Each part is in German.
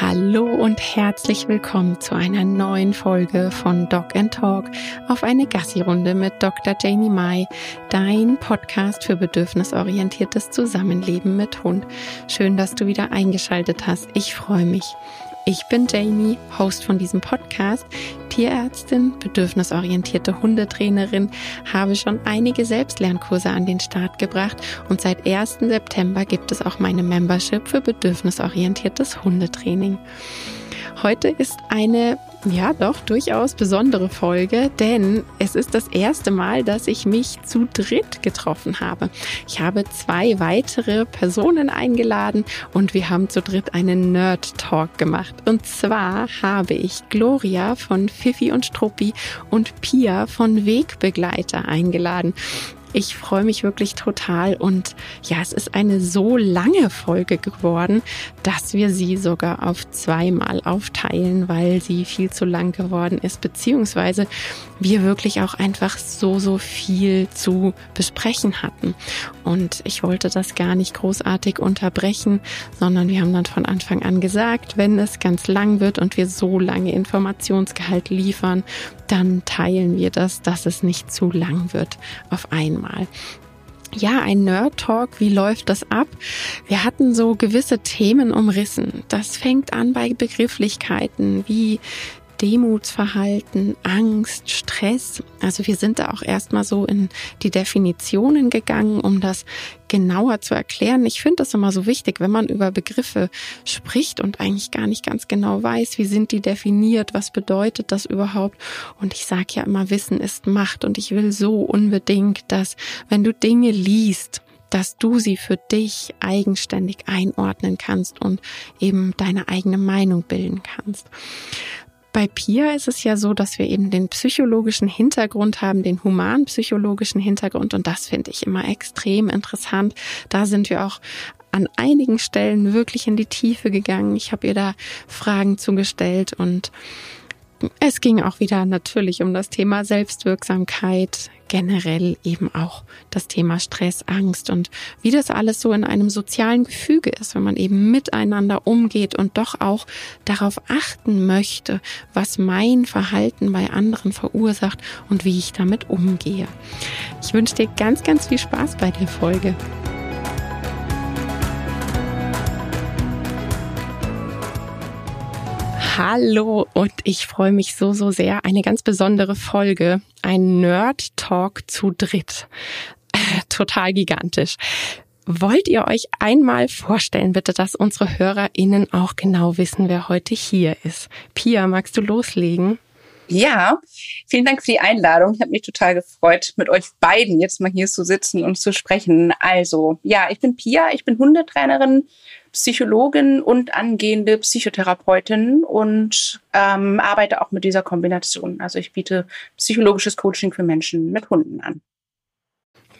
Hallo und herzlich willkommen zu einer neuen Folge von Dog and Talk auf eine Gassi-Runde mit Dr. Jamie Mai, dein Podcast für bedürfnisorientiertes Zusammenleben mit Hund. Schön, dass du wieder eingeschaltet hast. Ich freue mich. Ich bin Jamie, Host von diesem Podcast, Tierärztin, bedürfnisorientierte Hundetrainerin, habe schon einige Selbstlernkurse an den Start gebracht und seit 1. September gibt es auch meine Membership für bedürfnisorientiertes Hundetraining. Heute ist eine ja doch durchaus besondere Folge, denn es ist das erste Mal, dass ich mich zu dritt getroffen habe. Ich habe zwei weitere Personen eingeladen und wir haben zu dritt einen Nerd Talk gemacht. Und zwar habe ich Gloria von Fifi und Struppi und Pia von Wegbegleiter eingeladen. Ich freue mich wirklich total und ja, es ist eine so lange Folge geworden, dass wir sie sogar auf zweimal aufteilen, weil sie viel zu lang geworden ist, beziehungsweise wir wirklich auch einfach so, so viel zu besprechen hatten. Und ich wollte das gar nicht großartig unterbrechen, sondern wir haben dann von Anfang an gesagt, wenn es ganz lang wird und wir so lange Informationsgehalt liefern, dann teilen wir das, dass es nicht zu lang wird auf einmal. Ja, ein Nerd Talk, wie läuft das ab? Wir hatten so gewisse Themen umrissen. Das fängt an bei Begrifflichkeiten wie Demutsverhalten, Angst, Stress. Also wir sind da auch erstmal so in die Definitionen gegangen, um das genauer zu erklären. Ich finde das immer so wichtig, wenn man über Begriffe spricht und eigentlich gar nicht ganz genau weiß, wie sind die definiert, was bedeutet das überhaupt. Und ich sage ja immer, Wissen ist Macht und ich will so unbedingt, dass wenn du Dinge liest, dass du sie für dich eigenständig einordnen kannst und eben deine eigene Meinung bilden kannst. Bei Pia ist es ja so, dass wir eben den psychologischen Hintergrund haben, den humanpsychologischen Hintergrund und das finde ich immer extrem interessant. Da sind wir auch an einigen Stellen wirklich in die Tiefe gegangen. Ich habe ihr da Fragen zugestellt und es ging auch wieder natürlich um das Thema Selbstwirksamkeit, generell eben auch das Thema Stress, Angst und wie das alles so in einem sozialen Gefüge ist, wenn man eben miteinander umgeht und doch auch darauf achten möchte, was mein Verhalten bei anderen verursacht und wie ich damit umgehe. Ich wünsche dir ganz, ganz viel Spaß bei der Folge. Hallo und ich freue mich so, so sehr. Eine ganz besondere Folge. Ein Nerd Talk zu dritt. Total gigantisch. Wollt ihr euch einmal vorstellen, bitte, dass unsere HörerInnen auch genau wissen, wer heute hier ist? Pia, magst du loslegen? Ja, vielen Dank für die Einladung. Ich habe mich total gefreut, mit euch beiden jetzt mal hier zu sitzen und zu sprechen. Also, ja, ich bin Pia, ich bin Hundetrainerin, Psychologin und angehende Psychotherapeutin und ähm, arbeite auch mit dieser Kombination. Also ich biete psychologisches Coaching für Menschen mit Hunden an.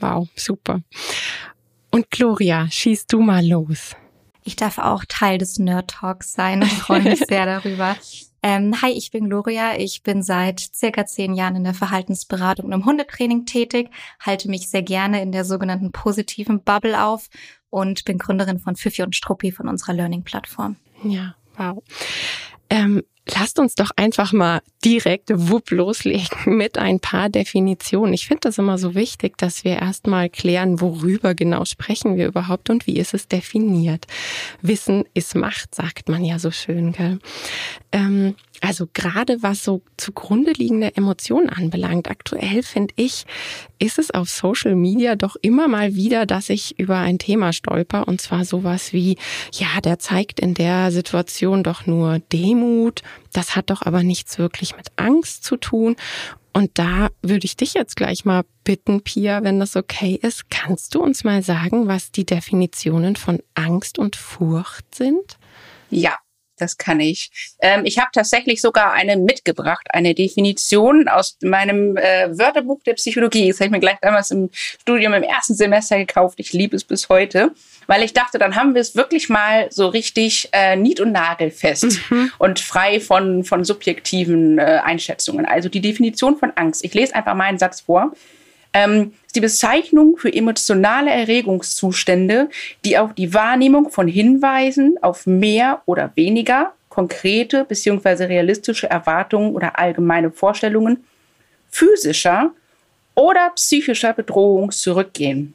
Wow, super. Und Gloria, schießt du mal los. Ich darf auch Teil des Nerd Talks sein und freue mich sehr darüber. Ähm, hi, ich bin Gloria. Ich bin seit circa zehn Jahren in der Verhaltensberatung und im Hundetraining tätig, halte mich sehr gerne in der sogenannten positiven Bubble auf und bin Gründerin von Fifi und Struppi von unserer Learning-Plattform. Ja, wow. Ähm, lasst uns doch einfach mal direkt wupp loslegen mit ein paar Definitionen. Ich finde das immer so wichtig, dass wir erstmal klären, worüber genau sprechen wir überhaupt und wie ist es definiert. Wissen ist Macht, sagt man ja so schön, gell? Ähm, also gerade was so zugrunde liegende Emotionen anbelangt, aktuell finde ich, ist es auf Social Media doch immer mal wieder, dass ich über ein Thema stolper und zwar sowas wie, ja, der zeigt in der Situation doch nur Demut, das hat doch aber nichts wirklich mit Angst zu tun. Und da würde ich dich jetzt gleich mal bitten, Pia, wenn das okay ist, kannst du uns mal sagen, was die Definitionen von Angst und Furcht sind? Ja, das kann ich. Ähm, ich habe tatsächlich sogar eine mitgebracht, eine Definition aus meinem äh, Wörterbuch der Psychologie. Das habe ich mir gleich damals im Studium im ersten Semester gekauft. Ich liebe es bis heute, weil ich dachte, dann haben wir es wirklich mal so richtig äh, nied- und nagelfest mhm. und frei von, von subjektiven äh, Einschätzungen. Also die Definition von Angst. Ich lese einfach mal einen Satz vor ähm, die Bezeichnung für emotionale Erregungszustände, die auf die Wahrnehmung von Hinweisen auf mehr oder weniger konkrete bzw. realistische Erwartungen oder allgemeine Vorstellungen physischer oder psychischer Bedrohung zurückgehen.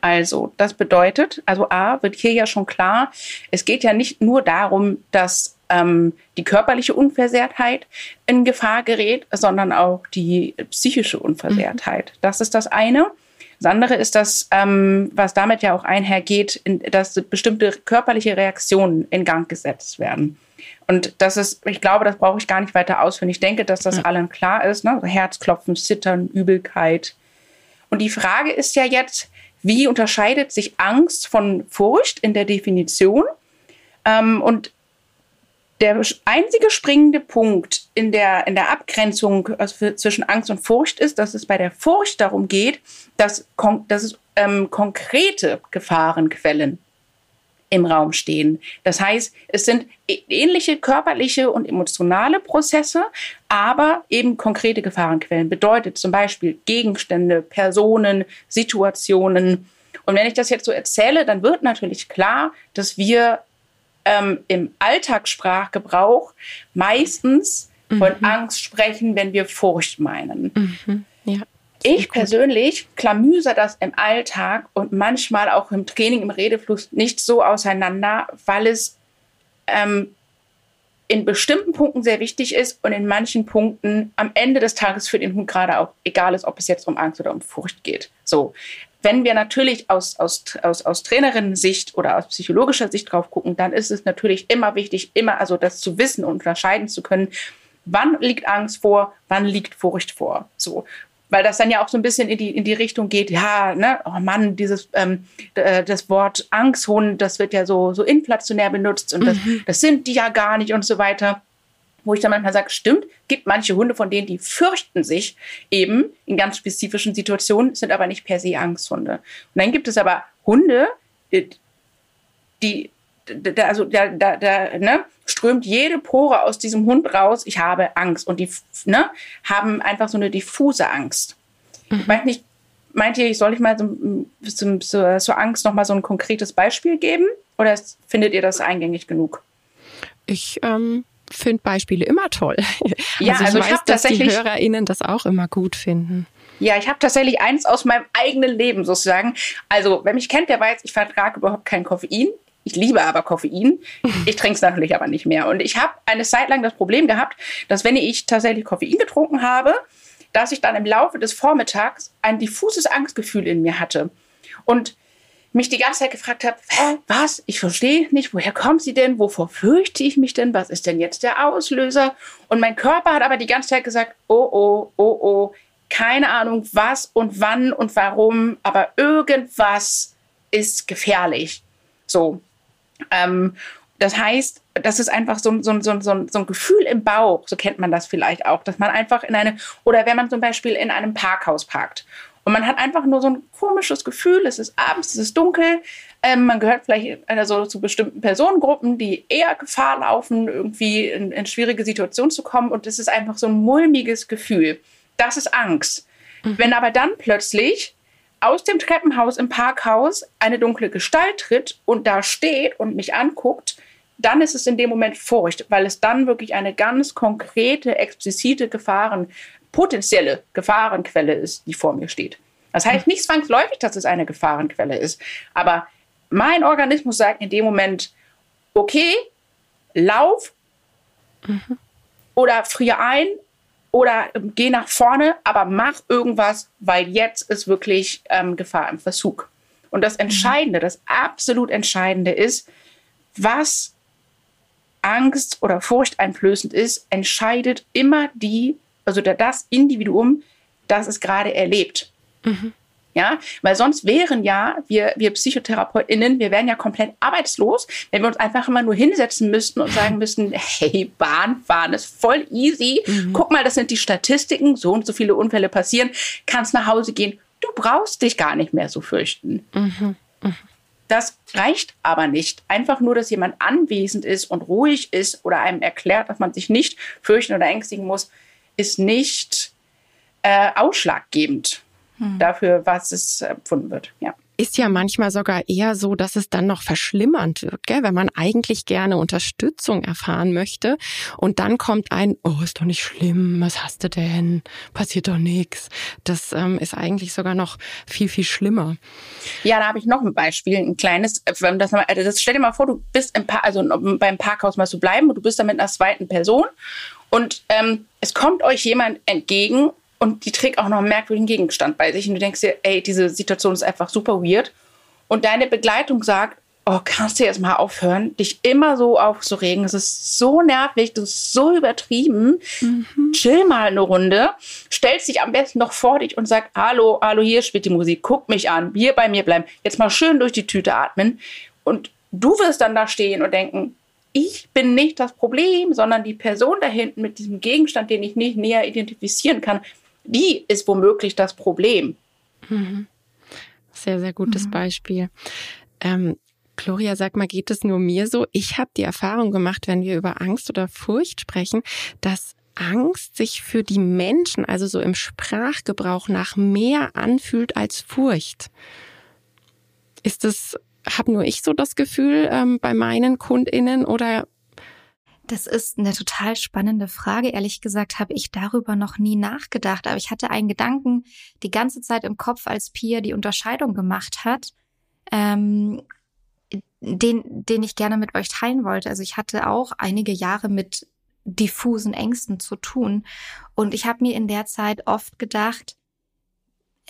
Also, das bedeutet, also A, wird hier ja schon klar, es geht ja nicht nur darum, dass ähm, die körperliche Unversehrtheit in Gefahr gerät, sondern auch die psychische Unversehrtheit. Mhm. Das ist das eine. Das andere ist das, ähm, was damit ja auch einhergeht, in, dass bestimmte körperliche Reaktionen in Gang gesetzt werden. Und das ist, ich glaube, das brauche ich gar nicht weiter ausführen. Ich denke, dass das ja. allen klar ist. Ne? Herzklopfen, Zittern, Übelkeit. Und die Frage ist ja jetzt, wie unterscheidet sich Angst von Furcht in der Definition? Ähm, und der einzige springende Punkt in der, in der Abgrenzung also zwischen Angst und Furcht ist, dass es bei der Furcht darum geht, dass, dass es ähm, konkrete Gefahrenquellen im Raum stehen. Das heißt, es sind ähnliche körperliche und emotionale Prozesse, aber eben konkrete Gefahrenquellen. Bedeutet zum Beispiel Gegenstände, Personen, Situationen. Und wenn ich das jetzt so erzähle, dann wird natürlich klar, dass wir ähm, im Alltagssprachgebrauch meistens mhm. von Angst sprechen, wenn wir Furcht meinen. Mhm. Ja. Ich persönlich klamüse das im Alltag und manchmal auch im Training, im Redefluss nicht so auseinander, weil es ähm, in bestimmten Punkten sehr wichtig ist und in manchen Punkten am Ende des Tages für den Hund gerade auch egal ist, ob es jetzt um Angst oder um Furcht geht. So. Wenn wir natürlich aus, aus, aus, aus Trainerinnen-Sicht oder aus psychologischer Sicht drauf gucken, dann ist es natürlich immer wichtig, immer also das zu wissen und unterscheiden zu können, wann liegt Angst vor, wann liegt Furcht vor. So weil das dann ja auch so ein bisschen in die, in die Richtung geht, ja, ne, oh Mann, dieses, ähm, äh, das Wort Angsthund, das wird ja so, so inflationär benutzt und das, mhm. das sind die ja gar nicht und so weiter. Wo ich dann manchmal sage, stimmt, gibt manche Hunde, von denen die fürchten sich eben in ganz spezifischen Situationen, sind aber nicht per se Angsthunde. Und dann gibt es aber Hunde, äh, die da, also da, da, da ne, strömt jede Pore aus diesem Hund raus, ich habe Angst. Und die ne, haben einfach so eine diffuse Angst. Mhm. Weiß nicht, meint ihr, soll ich mal so, zum, zur, zur Angst nochmal so ein konkretes Beispiel geben? Oder findet ihr das eingängig genug? Ich ähm, finde Beispiele immer toll. Ja, also, also ich, ich weiß, dass die HörerInnen das auch immer gut finden. Ja, ich habe tatsächlich eins aus meinem eigenen Leben sozusagen. Also, wer mich kennt, der weiß, ich vertrage überhaupt kein Koffein. Ich liebe aber Koffein. Ich trinke es natürlich aber nicht mehr. Und ich habe eine Zeit lang das Problem gehabt, dass wenn ich tatsächlich Koffein getrunken habe, dass ich dann im Laufe des Vormittags ein diffuses Angstgefühl in mir hatte. Und mich die ganze Zeit gefragt habe, was? Ich verstehe nicht, woher kommt sie denn? Wovor fürchte ich mich denn? Was ist denn jetzt der Auslöser? Und mein Körper hat aber die ganze Zeit gesagt, oh, oh, oh, oh, keine Ahnung, was und wann und warum, aber irgendwas ist gefährlich. So. Ähm, das heißt, das ist einfach so, so, so, so ein Gefühl im Bauch, so kennt man das vielleicht auch, dass man einfach in eine, oder wenn man zum Beispiel in einem Parkhaus parkt und man hat einfach nur so ein komisches Gefühl, es ist abends, es ist dunkel, ähm, man gehört vielleicht also zu bestimmten Personengruppen, die eher Gefahr laufen, irgendwie in, in schwierige Situationen zu kommen und es ist einfach so ein mulmiges Gefühl. Das ist Angst. Mhm. Wenn aber dann plötzlich aus dem Treppenhaus im Parkhaus eine dunkle Gestalt tritt und da steht und mich anguckt, dann ist es in dem Moment Furcht, weil es dann wirklich eine ganz konkrete, explizite Gefahren, potenzielle Gefahrenquelle ist, die vor mir steht. Das heißt nicht zwangsläufig, dass es eine Gefahrenquelle ist, aber mein Organismus sagt in dem Moment, okay, lauf mhm. oder friere ein oder ähm, geh nach vorne, aber mach irgendwas, weil jetzt ist wirklich ähm, Gefahr im Verzug. Und das Entscheidende, das absolut Entscheidende ist, was Angst oder Furcht einflößend ist, entscheidet immer die, also das Individuum, das es gerade erlebt. Mhm. Ja, weil sonst wären ja wir, wir PsychotherapeutInnen, wir wären ja komplett arbeitslos, wenn wir uns einfach immer nur hinsetzen müssten und sagen müssten, hey, Bahnfahren ist voll easy. Mhm. Guck mal, das sind die Statistiken, so und so viele Unfälle passieren, kannst nach Hause gehen. Du brauchst dich gar nicht mehr so fürchten. Mhm. Mhm. Das reicht aber nicht. Einfach nur, dass jemand anwesend ist und ruhig ist oder einem erklärt, dass man sich nicht fürchten oder ängstigen muss, ist nicht äh, ausschlaggebend hm. dafür, was es empfunden wird. Ja. ist ja manchmal sogar eher so, dass es dann noch verschlimmernd wird, gell? wenn man eigentlich gerne Unterstützung erfahren möchte und dann kommt ein, oh, ist doch nicht schlimm, was hast du denn? Passiert doch nichts. Das ähm, ist eigentlich sogar noch viel, viel schlimmer. Ja, da habe ich noch ein Beispiel, ein kleines. Das, also das, stell dir mal vor, du bist im pa also beim Parkhaus mal zu bleiben und du bist da mit einer zweiten Person und ähm, es kommt euch jemand entgegen und die trägt auch noch einen merkwürdigen Gegenstand bei sich und du denkst dir, ey, diese Situation ist einfach super weird. Und deine Begleitung sagt, oh, kannst du jetzt mal aufhören, dich immer so aufzuregen? Das ist so nervig, das ist so übertrieben. Mhm. Chill mal eine Runde, stellst dich am besten noch vor dich und sag, hallo, hallo, hier spielt die Musik, guck mich an, hier bei mir bleiben, jetzt mal schön durch die Tüte atmen. Und du wirst dann da stehen und denken, ich bin nicht das Problem, sondern die Person da hinten mit diesem Gegenstand, den ich nicht näher identifizieren kann, die ist womöglich das Problem. Mhm. Sehr, sehr gutes mhm. Beispiel. Ähm, Gloria, sag mal, geht es nur mir so? Ich habe die Erfahrung gemacht, wenn wir über Angst oder Furcht sprechen, dass Angst sich für die Menschen, also so im Sprachgebrauch nach mehr anfühlt als Furcht. Ist es, habe nur ich so das Gefühl ähm, bei meinen KundInnen oder das ist eine total spannende Frage. Ehrlich gesagt habe ich darüber noch nie nachgedacht, aber ich hatte einen Gedanken die ganze Zeit im Kopf, als Pia die Unterscheidung gemacht hat, ähm, den, den ich gerne mit euch teilen wollte. Also ich hatte auch einige Jahre mit diffusen Ängsten zu tun und ich habe mir in der Zeit oft gedacht,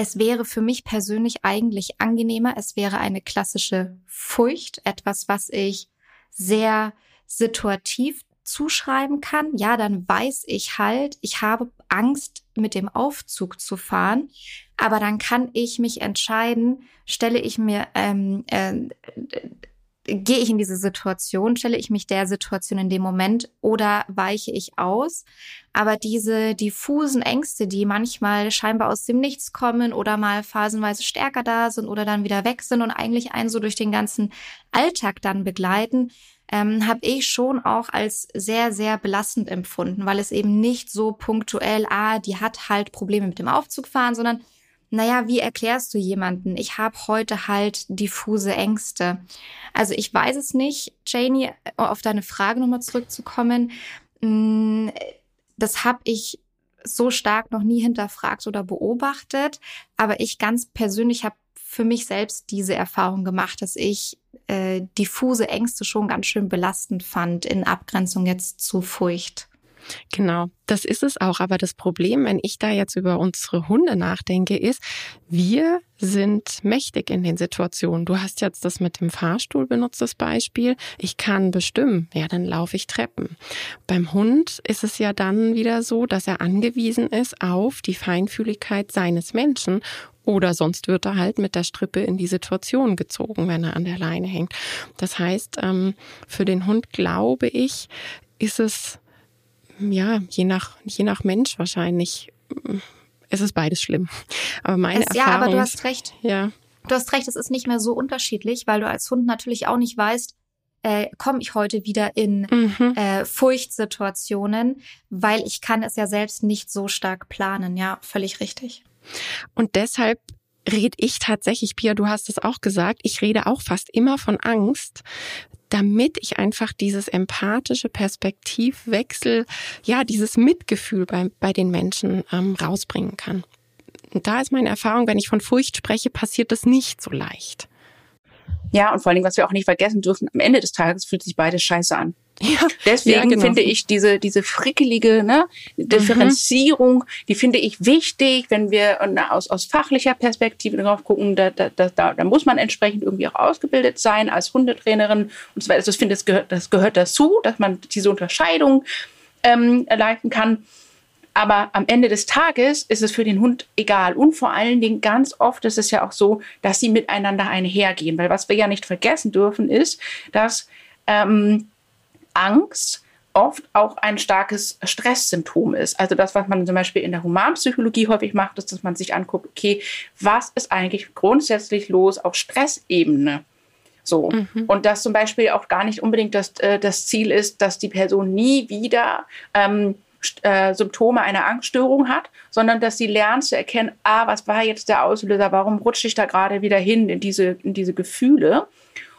es wäre für mich persönlich eigentlich angenehmer, es wäre eine klassische Furcht, etwas, was ich sehr situativ zuschreiben kann, ja, dann weiß ich halt, ich habe Angst, mit dem Aufzug zu fahren. Aber dann kann ich mich entscheiden, stelle ich mir, ähm, äh, gehe ich in diese Situation, stelle ich mich der Situation in dem Moment oder weiche ich aus. Aber diese diffusen Ängste, die manchmal scheinbar aus dem Nichts kommen oder mal phasenweise stärker da sind oder dann wieder weg sind und eigentlich einen so durch den ganzen Alltag dann begleiten, ähm, habe ich schon auch als sehr, sehr belastend empfunden, weil es eben nicht so punktuell, ah, die hat halt Probleme mit dem Aufzug fahren, sondern naja, wie erklärst du jemanden? Ich habe heute halt diffuse Ängste. Also ich weiß es nicht, Janie, auf deine Frage nochmal zurückzukommen. Mm, das habe ich so stark noch nie hinterfragt oder beobachtet, aber ich ganz persönlich habe für mich selbst diese Erfahrung gemacht, dass ich äh, diffuse Ängste schon ganz schön belastend fand in Abgrenzung jetzt zu Furcht. Genau, das ist es auch. Aber das Problem, wenn ich da jetzt über unsere Hunde nachdenke, ist, wir sind mächtig in den Situationen. Du hast jetzt das mit dem Fahrstuhl benutzt, das Beispiel. Ich kann bestimmen, ja, dann laufe ich Treppen. Beim Hund ist es ja dann wieder so, dass er angewiesen ist auf die Feinfühligkeit seines Menschen oder sonst wird er halt mit der Strippe in die Situation gezogen, wenn er an der Leine hängt. Das heißt, ähm, für den Hund glaube ich, ist es ja, je nach, je nach Mensch wahrscheinlich. Es ist beides schlimm. Aber meine es, Erfahrung. Ja, aber du hast recht. Ja. Du hast recht, es ist nicht mehr so unterschiedlich, weil du als Hund natürlich auch nicht weißt, äh, komme ich heute wieder in mhm. äh, Furchtsituationen, weil ich kann es ja selbst nicht so stark planen. Ja, völlig richtig. Und deshalb rede ich tatsächlich, Pia, du hast es auch gesagt, ich rede auch fast immer von Angst, damit ich einfach dieses empathische Perspektivwechsel, ja, dieses Mitgefühl bei, bei den Menschen ähm, rausbringen kann. Und da ist meine Erfahrung, wenn ich von Furcht spreche, passiert das nicht so leicht. Ja, und vor allem, was wir auch nicht vergessen dürfen, am Ende des Tages fühlt sich beides scheiße an. Ja, Deswegen ja, genau. finde ich diese, diese frickelige ne, Differenzierung, mhm. die finde ich wichtig, wenn wir aus, aus fachlicher Perspektive drauf gucken, da, da, da, da muss man entsprechend irgendwie auch ausgebildet sein als Hundetrainerin und so weiter. Also ich finde, das gehört, das gehört dazu, dass man diese Unterscheidung ähm, leiten kann. Aber am Ende des Tages ist es für den Hund egal. Und vor allen Dingen ganz oft ist es ja auch so, dass sie miteinander einhergehen. Weil was wir ja nicht vergessen dürfen, ist, dass ähm, Angst oft auch ein starkes Stresssymptom ist. Also das, was man zum Beispiel in der Humanpsychologie häufig macht, ist, dass man sich anguckt, okay, was ist eigentlich grundsätzlich los auf Stressebene? So. Mhm. Und dass zum Beispiel auch gar nicht unbedingt das, äh, das Ziel ist, dass die Person nie wieder ähm, äh, Symptome einer Angststörung hat, sondern dass sie lernt zu erkennen, ah, was war jetzt der Auslöser, warum rutsche ich da gerade wieder hin in diese, in diese Gefühle.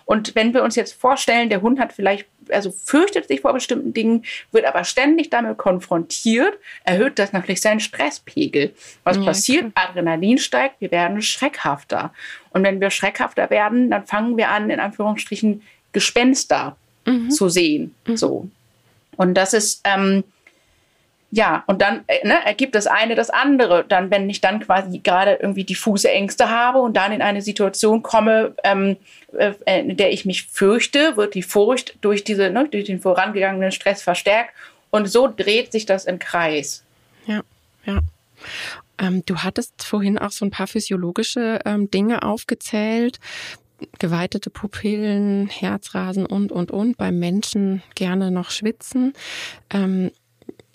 Und wenn wir uns jetzt vorstellen, der Hund hat vielleicht, also fürchtet sich vor bestimmten Dingen, wird aber ständig damit konfrontiert, erhöht das natürlich seinen Stresspegel. Was ja, passiert? Klar. Adrenalin steigt, wir werden schreckhafter. Und wenn wir schreckhafter werden, dann fangen wir an, in Anführungsstrichen Gespenster mhm. zu sehen. Mhm. So. Und das ist, ähm, ja, und dann äh, ne, ergibt das eine das andere. Dann, wenn ich dann quasi gerade irgendwie diffuse Ängste habe und dann in eine Situation komme, ähm, äh, in der ich mich fürchte, wird die Furcht durch diese, ne, durch den vorangegangenen Stress verstärkt und so dreht sich das im Kreis. Ja, ja. Ähm, du hattest vorhin auch so ein paar physiologische ähm, Dinge aufgezählt. Geweitete Pupillen, Herzrasen und, und, und. Beim Menschen gerne noch schwitzen. Ähm,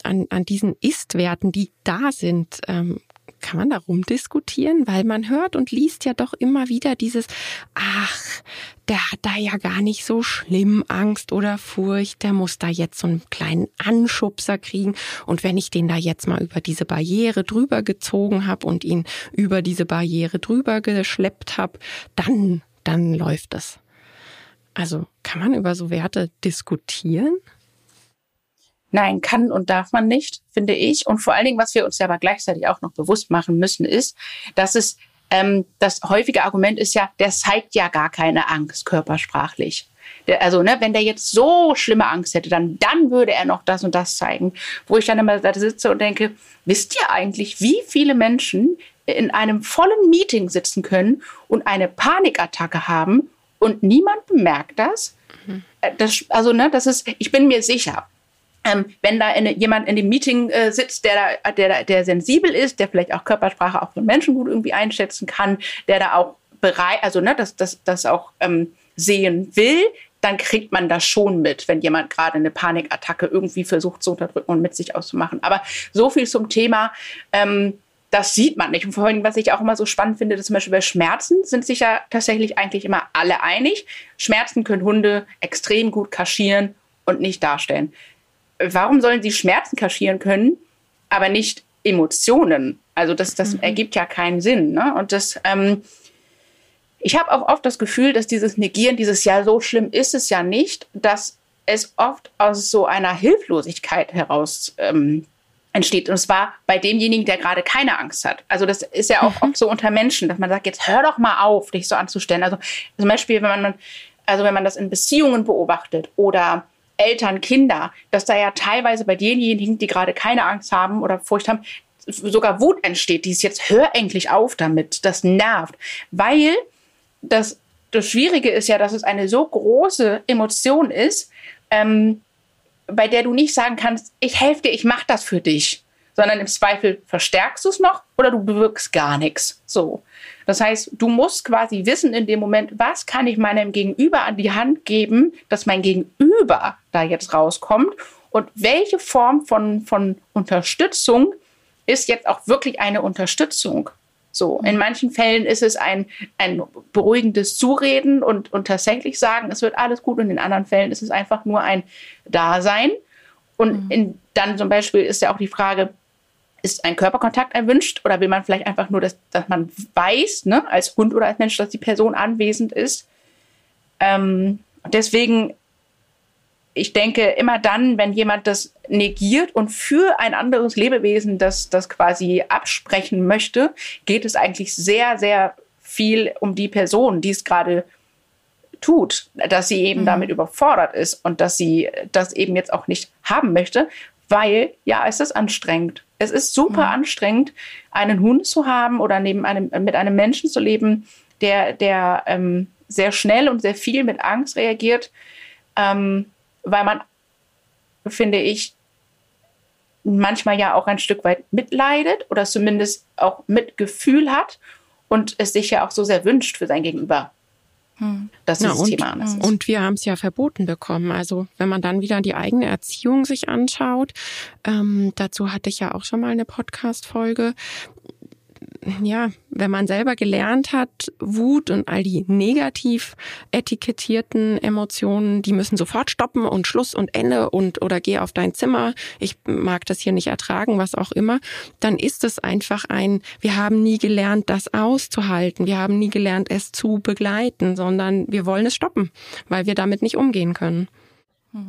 an, an diesen Ist-Werten, die da sind, ähm, kann man darum diskutieren, weil man hört und liest ja doch immer wieder dieses, ach, der hat da ja gar nicht so schlimm Angst oder Furcht, der muss da jetzt so einen kleinen Anschubser kriegen. Und wenn ich den da jetzt mal über diese Barriere drüber gezogen habe und ihn über diese Barriere drüber geschleppt habe, dann, dann läuft es. Also kann man über so Werte diskutieren? Nein, kann und darf man nicht, finde ich. Und vor allen Dingen, was wir uns ja aber gleichzeitig auch noch bewusst machen müssen, ist, dass es ähm, das häufige Argument ist ja, der zeigt ja gar keine Angst körpersprachlich. Der, also, ne, wenn der jetzt so schlimme Angst hätte, dann, dann würde er noch das und das zeigen. Wo ich dann immer da sitze und denke, wisst ihr eigentlich, wie viele Menschen in einem vollen Meeting sitzen können und eine Panikattacke haben und niemand bemerkt das? Mhm. Äh, das also, ne, das ist, ich bin mir sicher, ähm, wenn da in, jemand in dem Meeting äh, sitzt, der, der, der sensibel ist, der vielleicht auch Körpersprache auch von Menschen gut irgendwie einschätzen kann, der da auch bereit, also ne, das, das, das auch ähm, sehen will, dann kriegt man das schon mit, wenn jemand gerade eine Panikattacke irgendwie versucht zu unterdrücken und mit sich auszumachen. Aber so viel zum Thema, ähm, das sieht man nicht. Und vorhin, was ich auch immer so spannend finde, dass zum Beispiel bei Schmerzen sind sich ja tatsächlich eigentlich immer alle einig. Schmerzen können Hunde extrem gut kaschieren und nicht darstellen warum sollen sie Schmerzen kaschieren können, aber nicht Emotionen? Also das, das mhm. ergibt ja keinen Sinn. Ne? Und das, ähm, ich habe auch oft das Gefühl, dass dieses Negieren, dieses Ja, so schlimm ist es ja nicht, dass es oft aus so einer Hilflosigkeit heraus ähm, entsteht. Und zwar bei demjenigen, der gerade keine Angst hat. Also das ist ja auch mhm. oft so unter Menschen, dass man sagt, jetzt hör doch mal auf, dich so anzustellen. Also zum Beispiel, wenn man, also wenn man das in Beziehungen beobachtet oder Eltern, Kinder, dass da ja teilweise bei denjenigen, die gerade keine Angst haben oder Furcht haben, sogar Wut entsteht. Dieses jetzt hör endlich auf damit. Das nervt. Weil das, das Schwierige ist ja, dass es eine so große Emotion ist, ähm, bei der du nicht sagen kannst, ich helfe dir, ich mache das für dich sondern im Zweifel verstärkst du es noch oder du bewirkst gar nichts. So. Das heißt, du musst quasi wissen in dem Moment, was kann ich meinem Gegenüber an die Hand geben, dass mein Gegenüber da jetzt rauskommt und welche Form von, von Unterstützung ist jetzt auch wirklich eine Unterstützung. So, in manchen Fällen ist es ein, ein beruhigendes Zureden und, und tatsächlich sagen, es wird alles gut und in anderen Fällen ist es einfach nur ein Dasein. Und mhm. in, dann zum Beispiel ist ja auch die Frage, ist ein Körperkontakt erwünscht oder will man vielleicht einfach nur, dass, dass man weiß, ne, als Hund oder als Mensch, dass die Person anwesend ist? Ähm, deswegen, ich denke, immer dann, wenn jemand das negiert und für ein anderes Lebewesen das, das quasi absprechen möchte, geht es eigentlich sehr, sehr viel um die Person, die es gerade tut, dass sie eben mhm. damit überfordert ist und dass sie das eben jetzt auch nicht haben möchte, weil ja, es ist anstrengend. Es ist super mhm. anstrengend, einen Hund zu haben oder neben einem, mit einem Menschen zu leben, der, der ähm, sehr schnell und sehr viel mit Angst reagiert, ähm, weil man, finde ich, manchmal ja auch ein Stück weit mitleidet oder zumindest auch Mitgefühl hat und es sich ja auch so sehr wünscht für sein Gegenüber. Hm. Das ist Na, das Thema anders ist. Und wir haben es ja verboten bekommen. Also wenn man dann wieder die eigene Erziehung sich anschaut, ähm, dazu hatte ich ja auch schon mal eine Podcast-Folge. Ja, wenn man selber gelernt hat, Wut und all die negativ etikettierten Emotionen, die müssen sofort stoppen und Schluss und Ende und oder geh auf dein Zimmer, ich mag das hier nicht ertragen, was auch immer, dann ist es einfach ein, wir haben nie gelernt, das auszuhalten, wir haben nie gelernt, es zu begleiten, sondern wir wollen es stoppen, weil wir damit nicht umgehen können.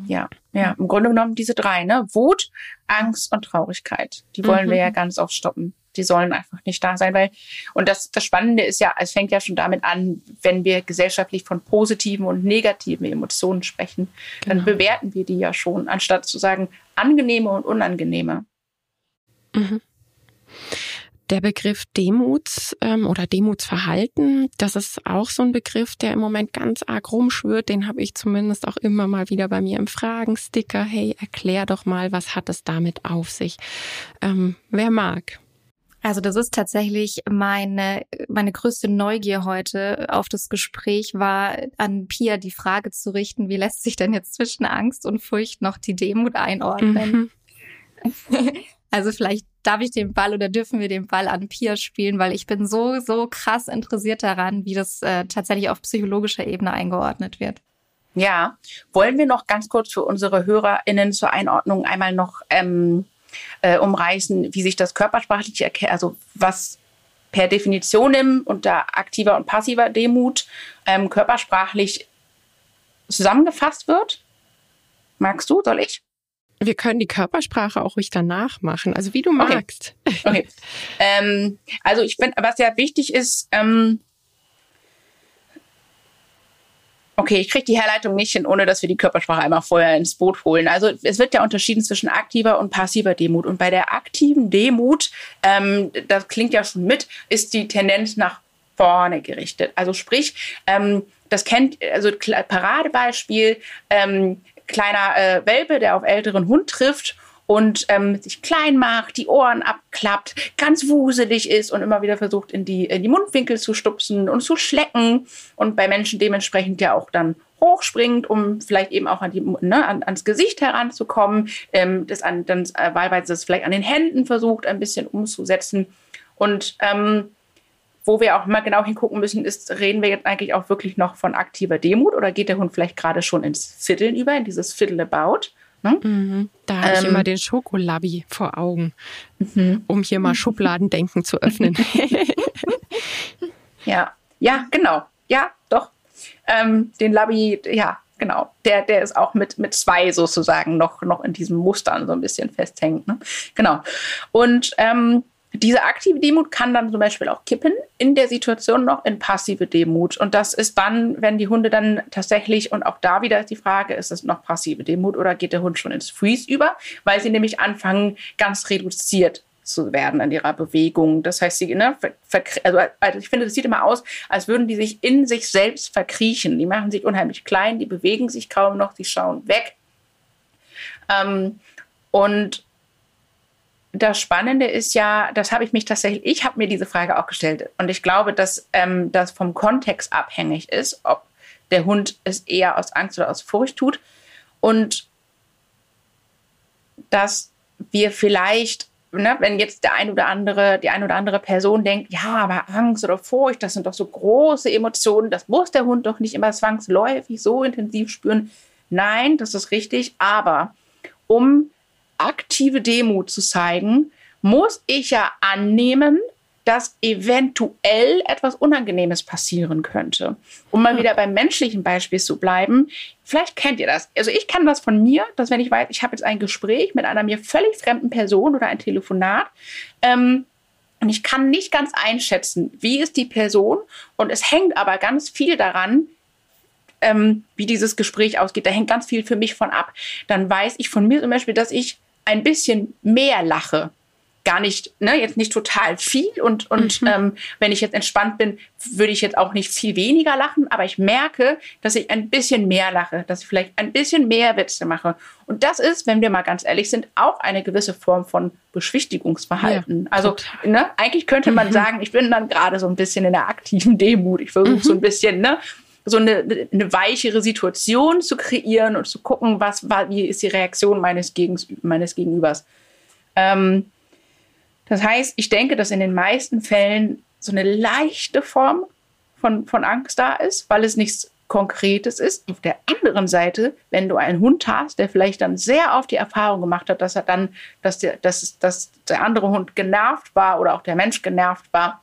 Ja, ja, im Grunde genommen diese drei, ne? Wut, Angst und Traurigkeit. Die wollen mhm. wir ja ganz oft stoppen die sollen einfach nicht da sein, weil, und das, das Spannende ist ja, es fängt ja schon damit an, wenn wir gesellschaftlich von positiven und negativen Emotionen sprechen, genau. dann bewerten wir die ja schon, anstatt zu sagen, angenehme und unangenehme. Mhm. Der Begriff Demuts ähm, oder Demutsverhalten, das ist auch so ein Begriff, der im Moment ganz arg rumschwirrt. Den habe ich zumindest auch immer mal wieder bei mir im Fragensticker. Hey, erklär doch mal, was hat es damit auf sich? Ähm, wer mag? Also das ist tatsächlich meine, meine größte Neugier heute auf das Gespräch war, an Pia die Frage zu richten, wie lässt sich denn jetzt zwischen Angst und Furcht noch die Demut einordnen? Mhm. Also vielleicht darf ich den Ball oder dürfen wir den Ball an Pia spielen, weil ich bin so, so krass interessiert daran, wie das äh, tatsächlich auf psychologischer Ebene eingeordnet wird. Ja, wollen wir noch ganz kurz für unsere HörerInnen zur Einordnung einmal noch ähm, äh, umreißen, wie sich das körpersprachlich erkennt, also was per Definition unter aktiver und passiver Demut ähm, körpersprachlich zusammengefasst wird. Magst du, soll ich? Wir können die Körpersprache auch ruhig danach machen, also wie du magst. Okay. okay. ähm, also ich finde, was ja wichtig ist, ähm, Okay, ich kriege die Herleitung nicht hin, ohne dass wir die Körpersprache einmal vorher ins Boot holen. Also es wird ja unterschieden zwischen aktiver und passiver Demut. Und bei der aktiven Demut, ähm, das klingt ja schon mit, ist die Tendenz nach vorne gerichtet. Also sprich, ähm, das kennt, also Paradebeispiel, ähm, kleiner äh, Welpe, der auf älteren Hund trifft und ähm, sich klein macht, die Ohren abklappt, ganz wuselig ist und immer wieder versucht, in die, in die Mundwinkel zu stupsen und zu schlecken und bei Menschen dementsprechend ja auch dann hochspringt, um vielleicht eben auch an die, ne, an, ans Gesicht heranzukommen, ähm, das an, dann äh, wahlweise das vielleicht an den Händen versucht, ein bisschen umzusetzen. Und ähm, wo wir auch mal genau hingucken müssen, ist, reden wir jetzt eigentlich auch wirklich noch von aktiver Demut oder geht der Hund vielleicht gerade schon ins Fiddeln über, in dieses Fiddle about? Ne? Mhm. Da habe ähm, ich immer den Schokolabi vor Augen, mhm. um hier mal Schubladendenken zu öffnen. ja, ja, genau. Ja, doch. Ähm, den Labi, ja, genau. Der, der ist auch mit, mit zwei sozusagen noch, noch in diesen Mustern so ein bisschen festhängt. Ne? Genau. Und ähm, diese aktive Demut kann dann zum Beispiel auch kippen in der Situation noch in passive Demut. Und das ist dann, wenn die Hunde dann tatsächlich, und auch da wieder ist die Frage, ist es noch passive Demut oder geht der Hund schon ins Freeze über, weil sie nämlich anfangen, ganz reduziert zu werden in ihrer Bewegung. Das heißt, sie, ne, also, also ich finde, das sieht immer aus, als würden die sich in sich selbst verkriechen. Die machen sich unheimlich klein, die bewegen sich kaum noch, die schauen weg. Ähm, und das Spannende ist ja, das habe ich mich tatsächlich, ich habe mir diese Frage auch gestellt. Und ich glaube, dass ähm, das vom Kontext abhängig ist, ob der Hund es eher aus Angst oder aus Furcht tut. Und dass wir vielleicht, ne, wenn jetzt der ein oder andere, die ein oder andere Person denkt, ja, aber Angst oder Furcht, das sind doch so große Emotionen, das muss der Hund doch nicht immer zwangsläufig so intensiv spüren. Nein, das ist richtig, aber um aktive Demut zu zeigen, muss ich ja annehmen, dass eventuell etwas Unangenehmes passieren könnte. Um mal wieder beim menschlichen Beispiel zu bleiben, vielleicht kennt ihr das. Also ich kenne das von mir, dass wenn ich weiß, ich habe jetzt ein Gespräch mit einer mir völlig fremden Person oder ein Telefonat, ähm, und ich kann nicht ganz einschätzen, wie ist die Person. Und es hängt aber ganz viel daran, ähm, wie dieses Gespräch ausgeht. Da hängt ganz viel für mich von ab. Dann weiß ich von mir zum Beispiel, dass ich ein bisschen mehr lache, gar nicht, ne, jetzt nicht total viel und, und mhm. ähm, wenn ich jetzt entspannt bin, würde ich jetzt auch nicht viel weniger lachen, aber ich merke, dass ich ein bisschen mehr lache, dass ich vielleicht ein bisschen mehr Witze mache. Und das ist, wenn wir mal ganz ehrlich sind, auch eine gewisse Form von Beschwichtigungsverhalten. Ja, also ne, eigentlich könnte man mhm. sagen, ich bin dann gerade so ein bisschen in der aktiven Demut. Ich versuche mhm. so ein bisschen, ne, so eine, eine weichere Situation zu kreieren und zu gucken, was, wie ist die Reaktion meines, Gegens, meines Gegenübers. Ähm, Das heißt, ich denke, dass in den meisten Fällen so eine leichte Form von, von Angst da ist, weil es nichts Konkretes ist. Auf der anderen Seite, wenn du einen Hund hast, der vielleicht dann sehr oft die Erfahrung gemacht hat, dass er dann, dass der, dass, dass der andere Hund genervt war oder auch der Mensch genervt war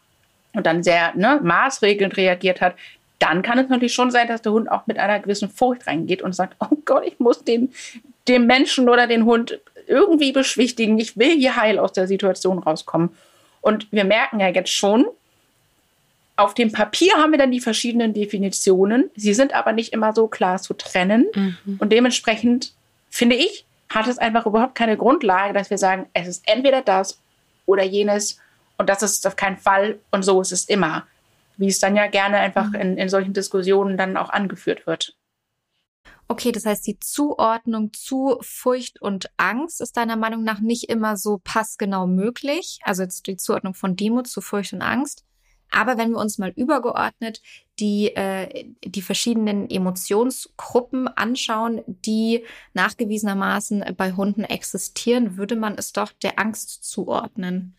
und dann sehr ne, maßregelnd reagiert hat, dann kann es natürlich schon sein, dass der Hund auch mit einer gewissen Furcht reingeht und sagt, oh Gott, ich muss den, dem Menschen oder den Hund irgendwie beschwichtigen. Ich will hier heil aus der Situation rauskommen. Und wir merken ja jetzt schon, auf dem Papier haben wir dann die verschiedenen Definitionen. Sie sind aber nicht immer so klar zu trennen. Mhm. Und dementsprechend, finde ich, hat es einfach überhaupt keine Grundlage, dass wir sagen, es ist entweder das oder jenes und das ist auf keinen Fall und so ist es immer. Wie es dann ja gerne einfach mhm. in, in solchen Diskussionen dann auch angeführt wird. Okay, das heißt, die Zuordnung zu Furcht und Angst ist deiner Meinung nach nicht immer so passgenau möglich. Also jetzt die Zuordnung von Demut zu Furcht und Angst. Aber wenn wir uns mal übergeordnet die, äh, die verschiedenen Emotionsgruppen anschauen, die nachgewiesenermaßen bei Hunden existieren, würde man es doch der Angst zuordnen.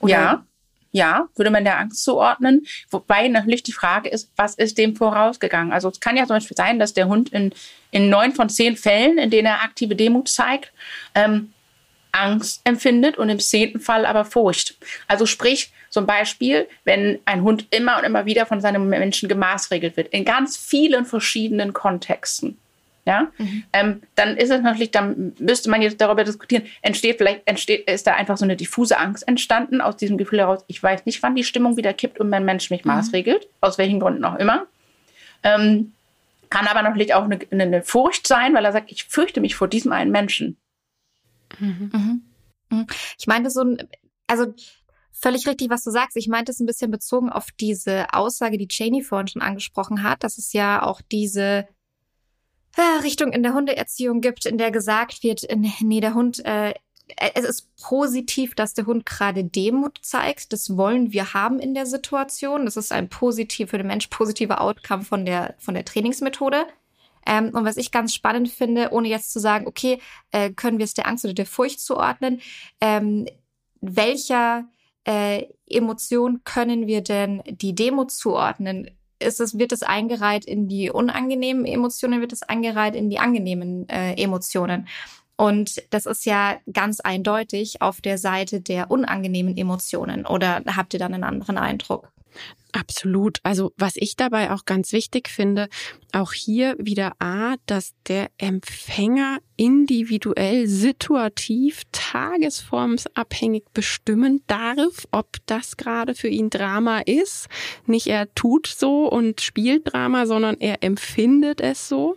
Oder? Ja, ja, würde man der Angst zuordnen. Wobei natürlich die Frage ist, was ist dem vorausgegangen? Also es kann ja zum Beispiel sein, dass der Hund in, in neun von zehn Fällen, in denen er aktive Demut zeigt, ähm, Angst empfindet und im zehnten Fall aber Furcht. Also sprich, zum Beispiel, wenn ein Hund immer und immer wieder von seinem Menschen gemaßregelt wird, in ganz vielen verschiedenen Kontexten. Ja, mhm. ähm, dann ist es natürlich, dann müsste man jetzt darüber diskutieren, entsteht vielleicht, entsteht, ist da einfach so eine diffuse Angst entstanden aus diesem Gefühl heraus, ich weiß nicht, wann die Stimmung wieder kippt und mein Mensch mich mhm. maßregelt, aus welchen Gründen auch immer. Ähm, kann aber natürlich auch eine, eine, Furcht sein, weil er sagt, ich fürchte mich vor diesem einen Menschen. Mhm. mhm. mhm. Ich meine, so ein, also völlig richtig, was du sagst. Ich meinte es ein bisschen bezogen auf diese Aussage, die Janie vorhin schon angesprochen hat, dass es ja auch diese Richtung in der Hundeerziehung gibt, in der gesagt wird, nee, der Hund, äh, es ist positiv, dass der Hund gerade Demut zeigt. Das wollen wir haben in der Situation. Das ist ein positiv für den Mensch positiver Outcome von der von der Trainingsmethode. Ähm, und was ich ganz spannend finde, ohne jetzt zu sagen, okay, äh, können wir es der Angst oder der Furcht zuordnen, ähm, welcher äh, Emotion können wir denn die Demo zuordnen? Ist es, wird es eingereiht in die unangenehmen Emotionen, wird es eingereiht in die angenehmen äh, Emotionen? Und das ist ja ganz eindeutig auf der Seite der unangenehmen Emotionen. Oder habt ihr dann einen anderen Eindruck? Absolut. Also was ich dabei auch ganz wichtig finde, auch hier wieder A, dass der Empfänger individuell, situativ, tagesformsabhängig bestimmen darf, ob das gerade für ihn Drama ist. Nicht er tut so und spielt Drama, sondern er empfindet es so.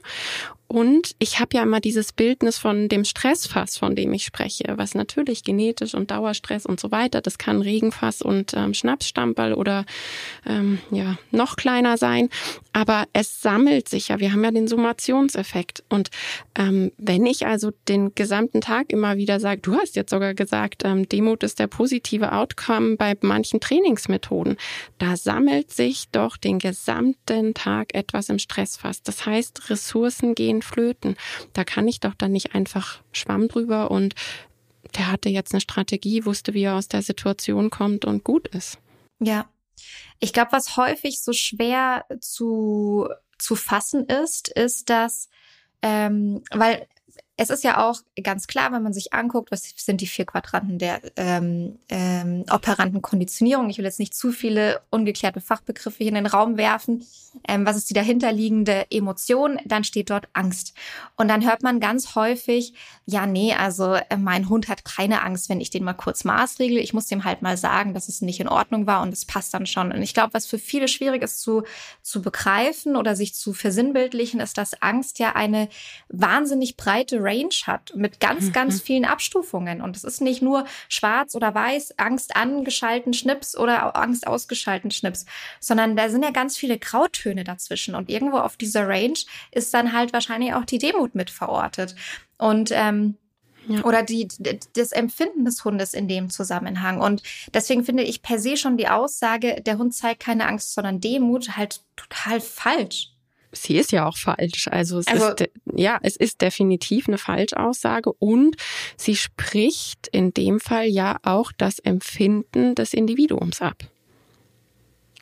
Und ich habe ja immer dieses Bildnis von dem Stressfass, von dem ich spreche, was natürlich genetisch und Dauerstress und so weiter, das kann Regenfass und ähm, Schnapsstamperl oder ähm, ja noch kleiner sein, aber es sammelt sich ja. Wir haben ja den Summationseffekt und ähm, wenn ich also den gesamten Tag immer wieder sage, du hast jetzt sogar gesagt, ähm, Demut ist der positive Outcome bei manchen Trainingsmethoden, da sammelt sich doch den gesamten Tag etwas im Stressfass. Das heißt, Ressourcen gehen flöten. Da kann ich doch dann nicht einfach Schwamm drüber und der hatte jetzt eine Strategie, wusste, wie er aus der Situation kommt und gut ist. Ja. Ich glaube, was häufig so schwer zu, zu fassen ist, ist, dass, ähm, weil es ist ja auch ganz klar, wenn man sich anguckt, was sind die vier Quadranten der ähm, ähm, operanten Konditionierung. Ich will jetzt nicht zu viele ungeklärte Fachbegriffe hier in den Raum werfen. Ähm, was ist die dahinterliegende Emotion? Dann steht dort Angst. Und dann hört man ganz häufig, ja, nee, also äh, mein Hund hat keine Angst, wenn ich den mal kurz maßregle. Ich muss dem halt mal sagen, dass es nicht in Ordnung war und es passt dann schon. Und ich glaube, was für viele schwierig ist zu, zu begreifen oder sich zu versinnbildlichen, ist, dass Angst ja eine wahnsinnig breite Range hat mit ganz, mhm. ganz vielen Abstufungen. Und es ist nicht nur schwarz oder weiß, Angst angeschalten Schnips oder Angst ausgeschalten Schnips, sondern da sind ja ganz viele Grautöne dazwischen. Und irgendwo auf dieser Range ist dann halt wahrscheinlich auch die Demut mit verortet. Und ähm, ja. Oder die, das Empfinden des Hundes in dem Zusammenhang. Und deswegen finde ich per se schon die Aussage, der Hund zeigt keine Angst, sondern Demut halt total falsch. Sie ist ja auch falsch. Also es also, ist ja, es ist definitiv eine Falschaussage und sie spricht in dem Fall ja auch das Empfinden des Individuums ab.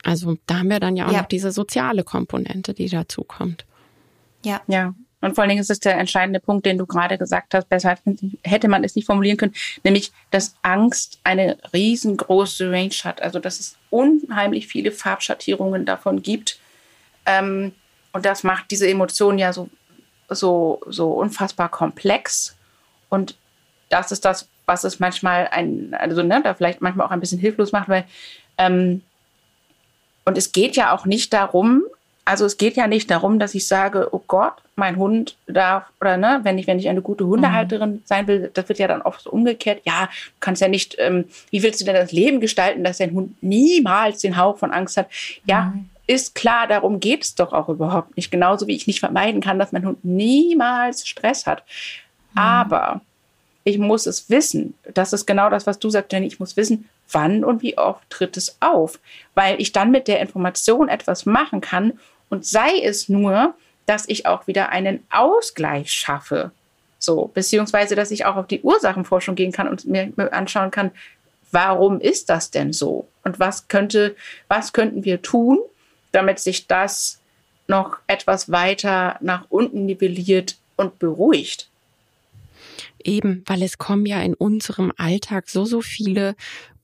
Also da haben wir dann ja auch ja. noch diese soziale Komponente, die dazu kommt. Ja. Ja. Und vor allen Dingen ist es der entscheidende Punkt, den du gerade gesagt hast, besser hätte man es nicht formulieren können, nämlich, dass Angst eine riesengroße Range hat. Also, dass es unheimlich viele Farbschattierungen davon gibt. Ähm, und das macht diese Emotion ja so, so, so unfassbar komplex. Und das ist das, was es manchmal ein, also ne, da vielleicht manchmal auch ein bisschen hilflos macht, weil ähm, und es geht ja auch nicht darum, also es geht ja nicht darum, dass ich sage, oh Gott, mein Hund darf, oder ne, wenn ich, wenn ich eine gute Hundehalterin mhm. sein will, das wird ja dann oft so umgekehrt. Ja, du kannst ja nicht, ähm, wie willst du denn das Leben gestalten, dass dein Hund niemals den Hauch von Angst hat? Ja, mhm. Ist klar, darum geht es doch auch überhaupt nicht. Genauso wie ich nicht vermeiden kann, dass mein Hund niemals Stress hat. Mhm. Aber ich muss es wissen. Das ist genau das, was du sagst, Jenny. Ich muss wissen, wann und wie oft tritt es auf. Weil ich dann mit der Information etwas machen kann und sei es nur, dass ich auch wieder einen Ausgleich schaffe. So, beziehungsweise, dass ich auch auf die Ursachenforschung gehen kann und mir anschauen kann, warum ist das denn so? Und was könnte, was könnten wir tun, damit sich das noch etwas weiter nach unten nivelliert und beruhigt? Eben, weil es kommen ja in unserem Alltag so, so viele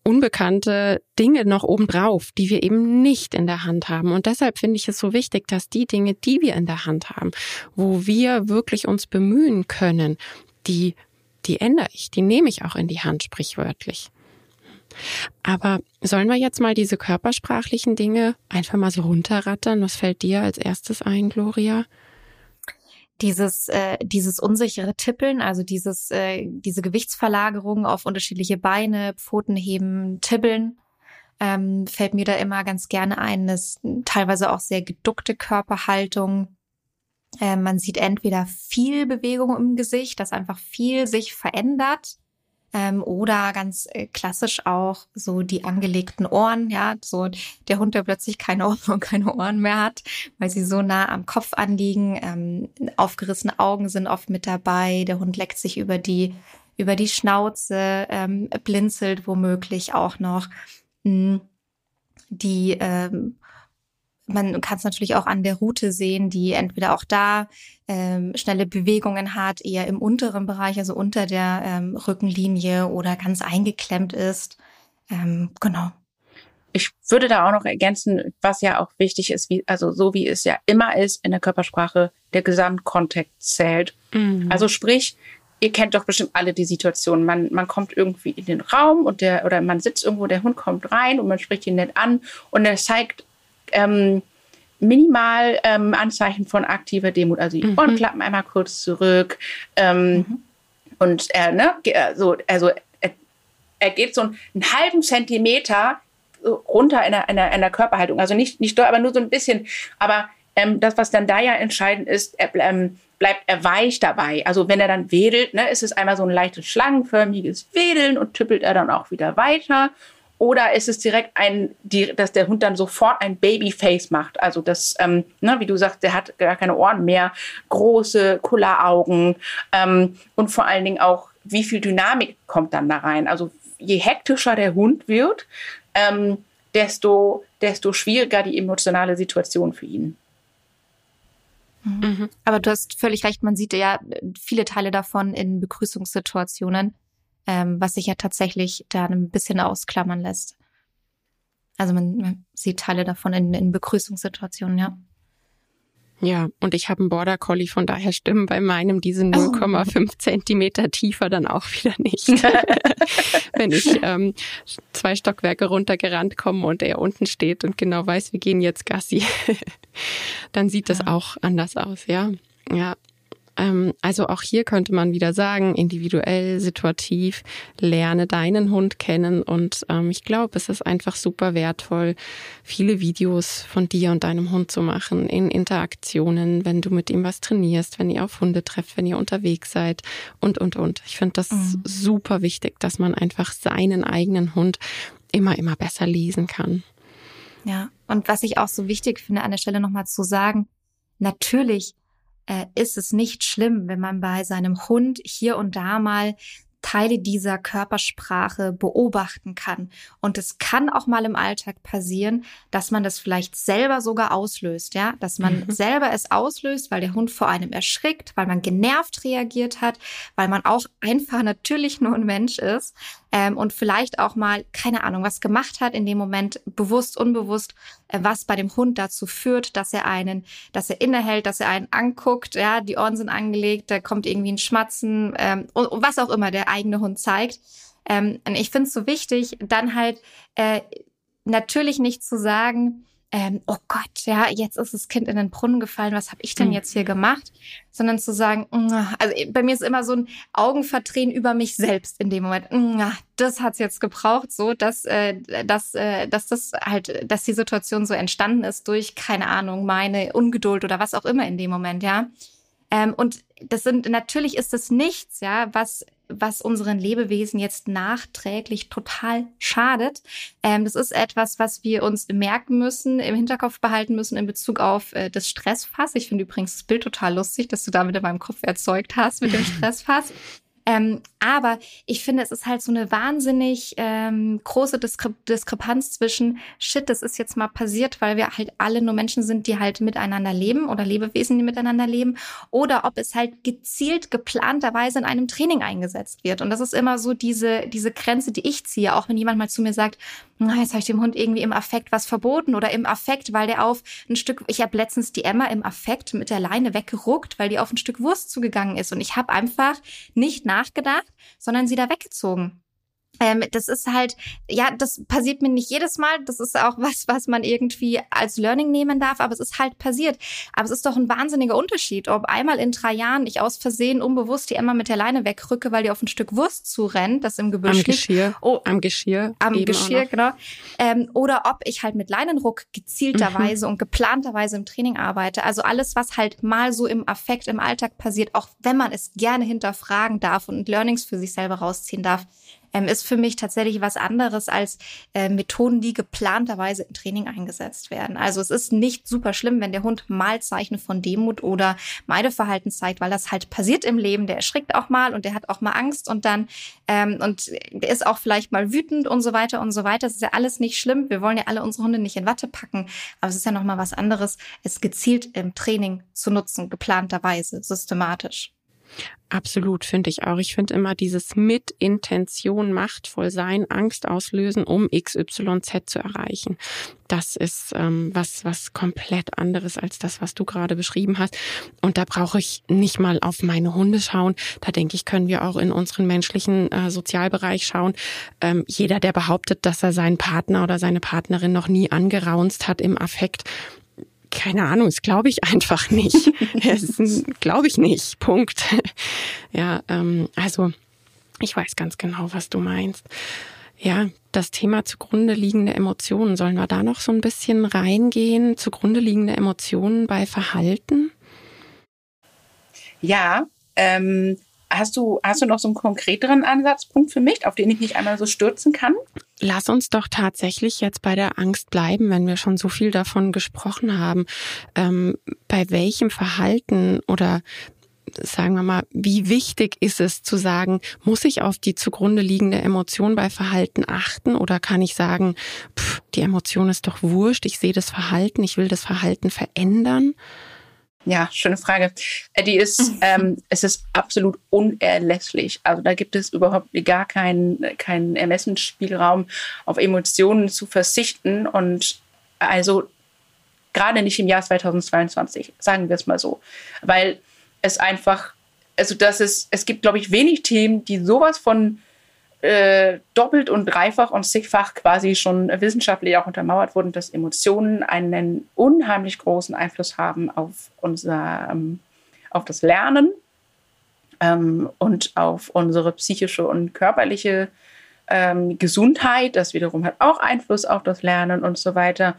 unbekannte Dinge noch obendrauf, die wir eben nicht in der Hand haben. Und deshalb finde ich es so wichtig, dass die Dinge, die wir in der Hand haben, wo wir wirklich uns bemühen können, die, die ändere ich, die nehme ich auch in die Hand, sprichwörtlich. Aber sollen wir jetzt mal diese körpersprachlichen Dinge einfach mal so runterrattern? Was fällt dir als erstes ein, Gloria? dieses äh, dieses unsichere Tippeln, also dieses äh, diese Gewichtsverlagerung auf unterschiedliche Beine, Pfoten heben, tippeln, ähm, fällt mir da immer ganz gerne ein. Das teilweise auch sehr geduckte Körperhaltung. Äh, man sieht entweder viel Bewegung im Gesicht, dass einfach viel sich verändert ähm, oder ganz äh, klassisch auch so die angelegten Ohren, ja, so der Hund, der plötzlich keine Ohren und keine Ohren mehr hat, weil sie so nah am Kopf anliegen. Ähm, aufgerissene Augen sind oft mit dabei. Der Hund leckt sich über die über die Schnauze, ähm, blinzelt womöglich auch noch. Hm, die ähm, man kann es natürlich auch an der Route sehen, die entweder auch da ähm, schnelle Bewegungen hat, eher im unteren Bereich, also unter der ähm, Rückenlinie oder ganz eingeklemmt ist. Ähm, genau. Ich würde da auch noch ergänzen, was ja auch wichtig ist, wie, also so wie es ja immer ist in der Körpersprache, der Gesamtkontext zählt. Mhm. Also sprich, ihr kennt doch bestimmt alle die Situation. Man, man kommt irgendwie in den Raum und der, oder man sitzt irgendwo, der Hund kommt rein und man spricht ihn nett an und er zeigt ähm, minimal ähm, Anzeichen von aktiver Demut. Also die mhm. Ohren klappen einmal kurz zurück. Ähm, mhm. Und er, ne, so, also er, er geht so einen, einen halben Zentimeter runter in der, in der, in der Körperhaltung. Also nicht, nicht doll, aber nur so ein bisschen. Aber ähm, das, was dann da ja entscheidend ist, er, ähm, bleibt er weich dabei. Also wenn er dann wedelt, ne, ist es einmal so ein leichtes schlangenförmiges Wedeln und tüppelt er dann auch wieder weiter. Oder ist es direkt ein, die, dass der Hund dann sofort ein Babyface macht? Also das, ähm, ne, wie du sagst, der hat gar keine Ohren mehr, große Kulleraugen ähm, und vor allen Dingen auch, wie viel Dynamik kommt dann da rein? Also je hektischer der Hund wird, ähm, desto, desto schwieriger die emotionale Situation für ihn. Mhm. Aber du hast völlig recht, man sieht ja viele Teile davon in Begrüßungssituationen ähm, was sich ja tatsächlich da ein bisschen ausklammern lässt. Also man, man sieht Teile davon in, in Begrüßungssituationen, ja. Ja, und ich habe einen Border Collie, von daher stimmen bei meinem diese 0,5 oh. Zentimeter tiefer dann auch wieder nicht. Wenn ich ähm, zwei Stockwerke runtergerannt komme und er unten steht und genau weiß, wir gehen jetzt Gassi, dann sieht das ja. auch anders aus, ja. Ja, also auch hier könnte man wieder sagen, individuell, situativ, lerne deinen Hund kennen. Und ähm, ich glaube, es ist einfach super wertvoll, viele Videos von dir und deinem Hund zu machen in Interaktionen, wenn du mit ihm was trainierst, wenn ihr auf Hunde trefft, wenn ihr unterwegs seid und, und, und. Ich finde das mhm. super wichtig, dass man einfach seinen eigenen Hund immer, immer besser lesen kann. Ja, und was ich auch so wichtig finde, an der Stelle nochmal zu sagen, natürlich äh, ist es nicht schlimm, wenn man bei seinem Hund hier und da mal Teile dieser Körpersprache beobachten kann. Und es kann auch mal im Alltag passieren, dass man das vielleicht selber sogar auslöst, ja, dass man mhm. selber es auslöst, weil der Hund vor einem erschrickt, weil man genervt reagiert hat, weil man auch einfach natürlich nur ein Mensch ist ähm, und vielleicht auch mal, keine Ahnung, was gemacht hat in dem Moment, bewusst, unbewusst, äh, was bei dem Hund dazu führt, dass er einen, dass er innehält, dass er einen anguckt, ja, die Ohren sind angelegt, da kommt irgendwie ein Schmatzen ähm, und, und was auch immer der eigene Hund zeigt. Ähm, ich finde es so wichtig, dann halt äh, natürlich nicht zu sagen, ähm, oh Gott, ja, jetzt ist das Kind in den Brunnen gefallen, was habe ich denn mhm. jetzt hier gemacht? Sondern zu sagen, also bei mir ist immer so ein Augenverdrehen über mich selbst in dem Moment. Das hat's jetzt gebraucht, so dass, äh, dass, äh, dass das halt, dass die Situation so entstanden ist durch, keine Ahnung, meine Ungeduld oder was auch immer in dem Moment, ja. Ähm, und das sind natürlich ist es nichts, ja, was was unseren Lebewesen jetzt nachträglich total schadet. Ähm, das ist etwas, was wir uns merken müssen, im Hinterkopf behalten müssen in Bezug auf äh, das Stressfass. Ich finde übrigens das Bild total lustig, dass du damit in meinem Kopf erzeugt hast mit dem Stressfass. Ähm, aber ich finde, es ist halt so eine wahnsinnig ähm, große Diskre Diskrepanz zwischen, shit, das ist jetzt mal passiert, weil wir halt alle nur Menschen sind, die halt miteinander leben oder Lebewesen, die miteinander leben, oder ob es halt gezielt, geplanterweise in einem Training eingesetzt wird. Und das ist immer so diese, diese Grenze, die ich ziehe, auch wenn jemand mal zu mir sagt, na, jetzt habe ich dem Hund irgendwie im Affekt was verboten oder im Affekt, weil der auf ein Stück, ich habe letztens die Emma im Affekt mit der Leine weggeruckt, weil die auf ein Stück Wurst zugegangen ist. Und ich habe einfach nicht nachgedacht, sondern sie da weggezogen. Ähm, das ist halt, ja, das passiert mir nicht jedes Mal. Das ist auch was, was man irgendwie als Learning nehmen darf, aber es ist halt passiert. Aber es ist doch ein wahnsinniger Unterschied, ob einmal in drei Jahren ich aus Versehen unbewusst die Emma mit der Leine wegrücke, weil die auf ein Stück Wurst zurennt, das im Gebüsch am Geschirr, Oh, am Geschirr. Am Geschirr, genau. Ähm, oder ob ich halt mit Leinenruck gezielterweise mhm. und geplanterweise im Training arbeite. Also alles, was halt mal so im Affekt, im Alltag passiert, auch wenn man es gerne hinterfragen darf und Learnings für sich selber rausziehen darf, ähm, ist für mich tatsächlich was anderes als äh, Methoden, die geplanterweise im Training eingesetzt werden. Also es ist nicht super schlimm, wenn der Hund mal Zeichen von Demut oder Meideverhalten zeigt, weil das halt passiert im Leben. Der erschrickt auch mal und der hat auch mal Angst und dann ähm, und der ist auch vielleicht mal wütend und so weiter und so weiter. Das ist ja alles nicht schlimm. Wir wollen ja alle unsere Hunde nicht in Watte packen, aber es ist ja noch mal was anderes, es gezielt im Training zu nutzen, geplanterweise, systematisch. Absolut, finde ich auch. Ich finde immer dieses mit Intention machtvoll sein, Angst auslösen, um XYZ zu erreichen. Das ist ähm, was, was komplett anderes als das, was du gerade beschrieben hast. Und da brauche ich nicht mal auf meine Hunde schauen. Da denke ich, können wir auch in unseren menschlichen äh, Sozialbereich schauen. Ähm, jeder, der behauptet, dass er seinen Partner oder seine Partnerin noch nie angeraunzt hat im Affekt, keine Ahnung, das glaube ich einfach nicht. glaube ich nicht. Punkt. Ja, ähm, also ich weiß ganz genau, was du meinst. Ja, das Thema zugrunde liegende Emotionen, sollen wir da noch so ein bisschen reingehen? Zugrunde liegende Emotionen bei Verhalten? Ja, ähm, Hast du, hast du noch so einen konkreteren Ansatzpunkt für mich, auf den ich mich einmal so stürzen kann? Lass uns doch tatsächlich jetzt bei der Angst bleiben, wenn wir schon so viel davon gesprochen haben. Ähm, bei welchem Verhalten oder sagen wir mal, wie wichtig ist es zu sagen, muss ich auf die zugrunde liegende Emotion bei Verhalten achten oder kann ich sagen, pff, die Emotion ist doch wurscht, ich sehe das Verhalten, ich will das Verhalten verändern? Ja, schöne Frage. Äh, die ist, mhm. ähm, es ist absolut unerlässlich. Also da gibt es überhaupt gar keinen, keinen Ermessensspielraum, auf Emotionen zu verzichten. Und also gerade nicht im Jahr 2022, sagen wir es mal so. Weil es einfach, also das ist, es gibt, glaube ich, wenig Themen, die sowas von äh, doppelt und dreifach und zigfach quasi schon wissenschaftlich auch untermauert wurden, dass Emotionen einen unheimlich großen Einfluss haben auf unser, ähm, auf das Lernen ähm, und auf unsere psychische und körperliche ähm, Gesundheit. Das wiederum hat auch Einfluss auf das Lernen und so weiter.